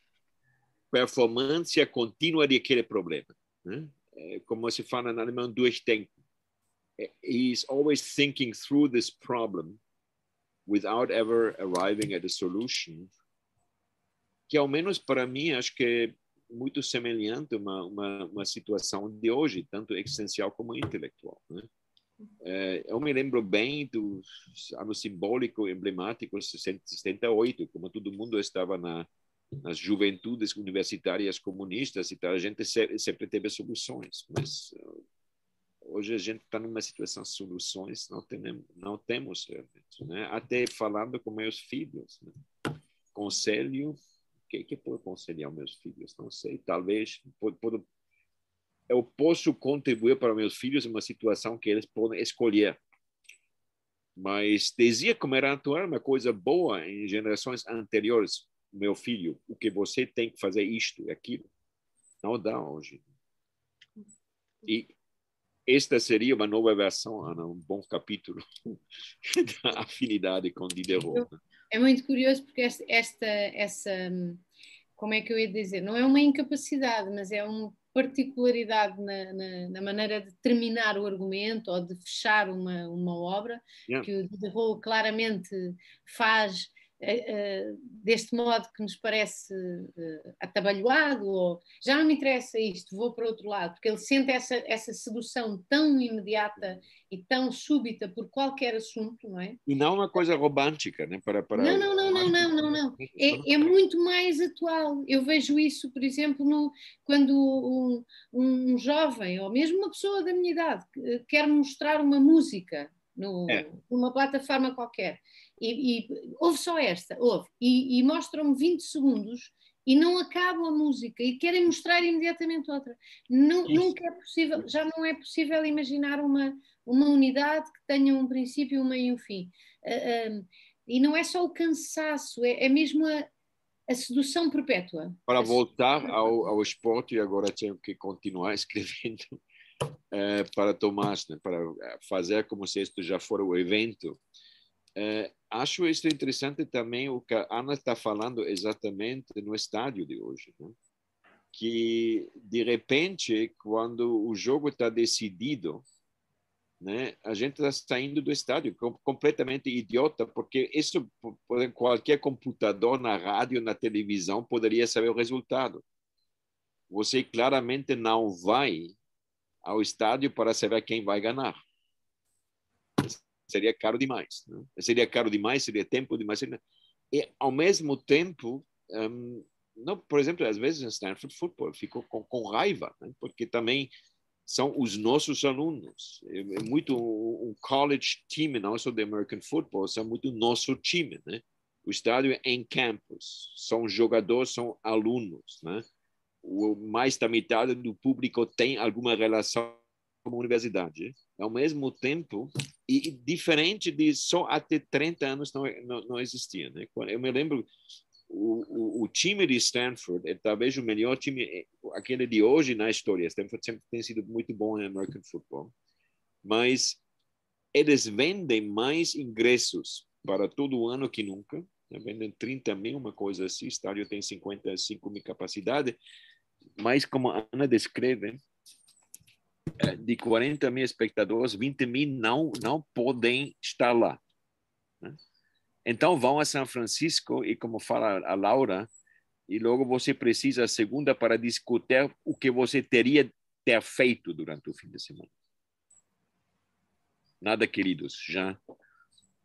performance contínua daquele problema. Né? É, como se fala em alemão, durchdenken. É, he's always thinking through this problem without ever arriving at a solution. Que, ao menos para mim, acho que muito semelhante a uma, uma, uma, situação de hoje, tanto existencial como intelectual. Né? É, eu me lembro bem do ano simbólico, emblemático, 68, como todo mundo estava na, nas juventudes universitárias comunistas e tal, a gente sempre teve soluções, mas uh, hoje a gente está numa situação de soluções, não, tem, não temos realmente, né? até falando com meus filhos. Né? Conselho que, que eu aconselhar meus filhos? Não sei, talvez eu posso contribuir para meus filhos em uma situação que eles podem escolher. Mas dizia como era atuar uma coisa boa em gerações anteriores, meu filho, o que você tem que fazer isto e aquilo. Não dá hoje. E esta seria uma nova versão, Ana, um bom capítulo da afinidade com Diderot. É muito curioso porque esta, esta, essa, como é que eu ia dizer, não é uma incapacidade, mas é uma particularidade na, na, na maneira de terminar o argumento ou de fechar uma, uma obra yeah. que o Diderot claramente faz deste modo que nos parece uh, atabalhoado, ou já não me interessa isto, vou para outro lado, porque ele sente essa, essa sedução tão imediata e tão súbita por qualquer assunto, não é? E não uma coisa romântica, né? Para, para... Não, não, não, não, não, não, não. É, é muito mais atual. Eu vejo isso, por exemplo, no, quando um, um jovem, ou mesmo uma pessoa da minha idade, quer mostrar uma música no, é. numa plataforma qualquer e, e ouve só esta, ouve, e, e mostram-me 20 segundos e não acaba a música e querem mostrar imediatamente outra. Não, nunca é possível, já não é possível imaginar uma, uma unidade que tenha um princípio, um meio e um fim. Uh, e não é só o cansaço, é, é mesmo a, a, sedução perpétua. Para voltar ao, ao esporte, e agora tenho que continuar escrevendo uh, para Tomás, né, para fazer como se isto já for o evento é, acho isso interessante também o que a Ana está falando exatamente no estádio de hoje, né? que de repente quando o jogo está decidido, né, a gente está saindo do estádio completamente idiota, porque isso qualquer computador na rádio, na televisão poderia saber o resultado. Você claramente não vai ao estádio para saber quem vai ganhar seria caro demais. Né? Seria caro demais, seria tempo demais. Seria... E, ao mesmo tempo, um, não, por exemplo, às vezes em Stanford Football ficou com, com raiva, né? porque também são os nossos alunos. É, é muito um college time, não só de American Football, são muito nosso time, né? O estádio é em campus, são jogadores, são alunos, né? O mais da metade do público tem alguma relação como universidade. Ao mesmo tempo, e diferente de só até 30 anos não, não, não existia. Né? Eu me lembro, o, o, o, time de Stanford é talvez o melhor time, é, aquele de hoje na história. Stanford sempre tem sido muito bom em American Football. Mas eles vendem mais ingressos para todo ano que nunca. Né? Vendem 30 mil, uma coisa assim. O estádio tem 55 mil capacidade. Mas, como a Ana descreve, de 40 mil espectadores, 20 mil não, não podem estar lá. Né? Então vão a São Francisco e, como fala a Laura, e logo você precisa a segunda para discutir o que você teria ter feito durante o fim de semana. Nada, queridos, já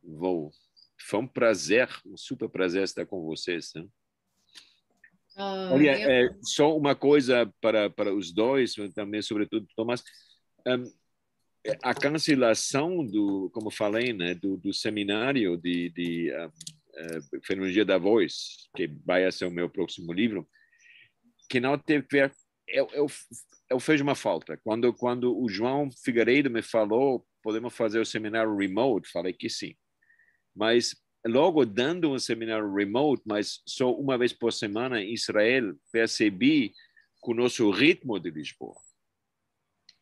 vou. Foi um prazer, um super prazer estar com vocês. Né? Oh, Olha, é, só uma coisa para, para os dois, também, sobretudo, Tomás. Um, a cancelação do, como falei, né, do, do seminário de, de uh, uh, fenomenologia da voz, que vai ser o meu próximo livro, que não teve eu, eu, eu fez uma falta. Quando quando o João Figueiredo me falou, podemos fazer o seminário remote, falei que sim. Mas logo dando um seminário remote, mas só uma vez por semana em Israel, percebi com o nosso ritmo de Lisboa.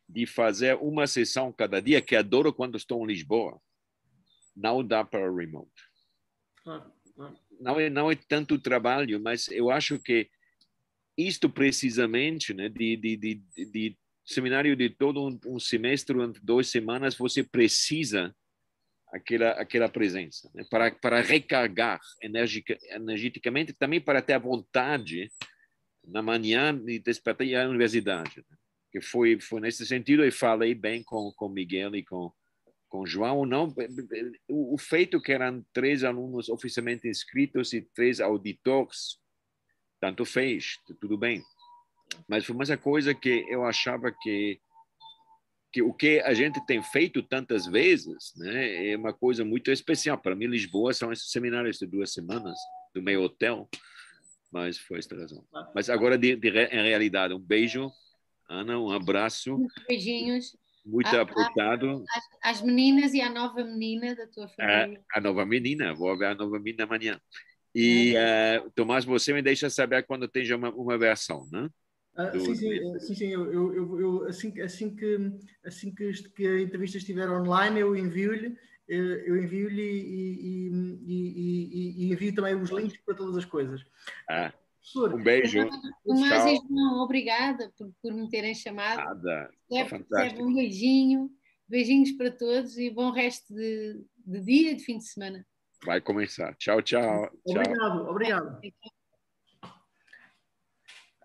De fazer uma sessão cada dia, que adoro quando estou em Lisboa, não dá para remote. Não é, não é tanto trabalho, mas eu acho que isto precisamente, né, de, de, de, de seminário de todo um, um semestre, duas semanas, você precisa aquela aquela presença né? para para recargar energica, energeticamente também para ter a vontade na manhã de despertar à universidade né? que foi foi nesse sentido e falei bem com com Miguel e com com João não o, o feito que eram três alunos oficialmente inscritos e três auditores tanto fez tudo bem mas foi uma coisa que eu achava que que o que a gente tem feito tantas vezes né, é uma coisa muito especial. Para mim, Lisboa são esses seminários de duas semanas, do meu hotel, mas foi esta razão. Mas agora, de, de, em realidade, um beijo Ana, um abraço. Beijinhos. Muito a, apertado. As, as, meninas e a nova menina da tua família. A, a nova menina, vou ver a nova menina amanhã. E, uh, Tomás, você me deixa saber quando tem uma, uma versão, né? Ah, do, sim, sim, sim, sim, eu, eu, eu, assim, assim, que, assim que, que a entrevista estiver online, eu envio-lhe eh, eu envio-lhe e, e, e, e, envio também os links para todas as coisas. Ah. Professor. Um beijo. Tomás e João, obrigada por, por me terem chamado. Nada. É, fantástico. um beijinho, beijinhos para todos e bom resto de, de dia, de fim de semana. Vai começar. Tchau, tchau. Obrigado, tchau. obrigado.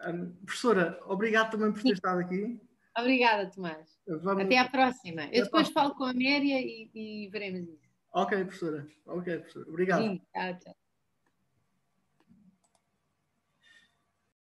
Um, professora, obrigado também por ter estado aqui. Obrigada, Tomás. Vamos... Até à próxima. Eu depois falo com a Méria e, e veremos isso. Ok, professora. Ok, professora. Obrigado. Sim, tchau, tchau.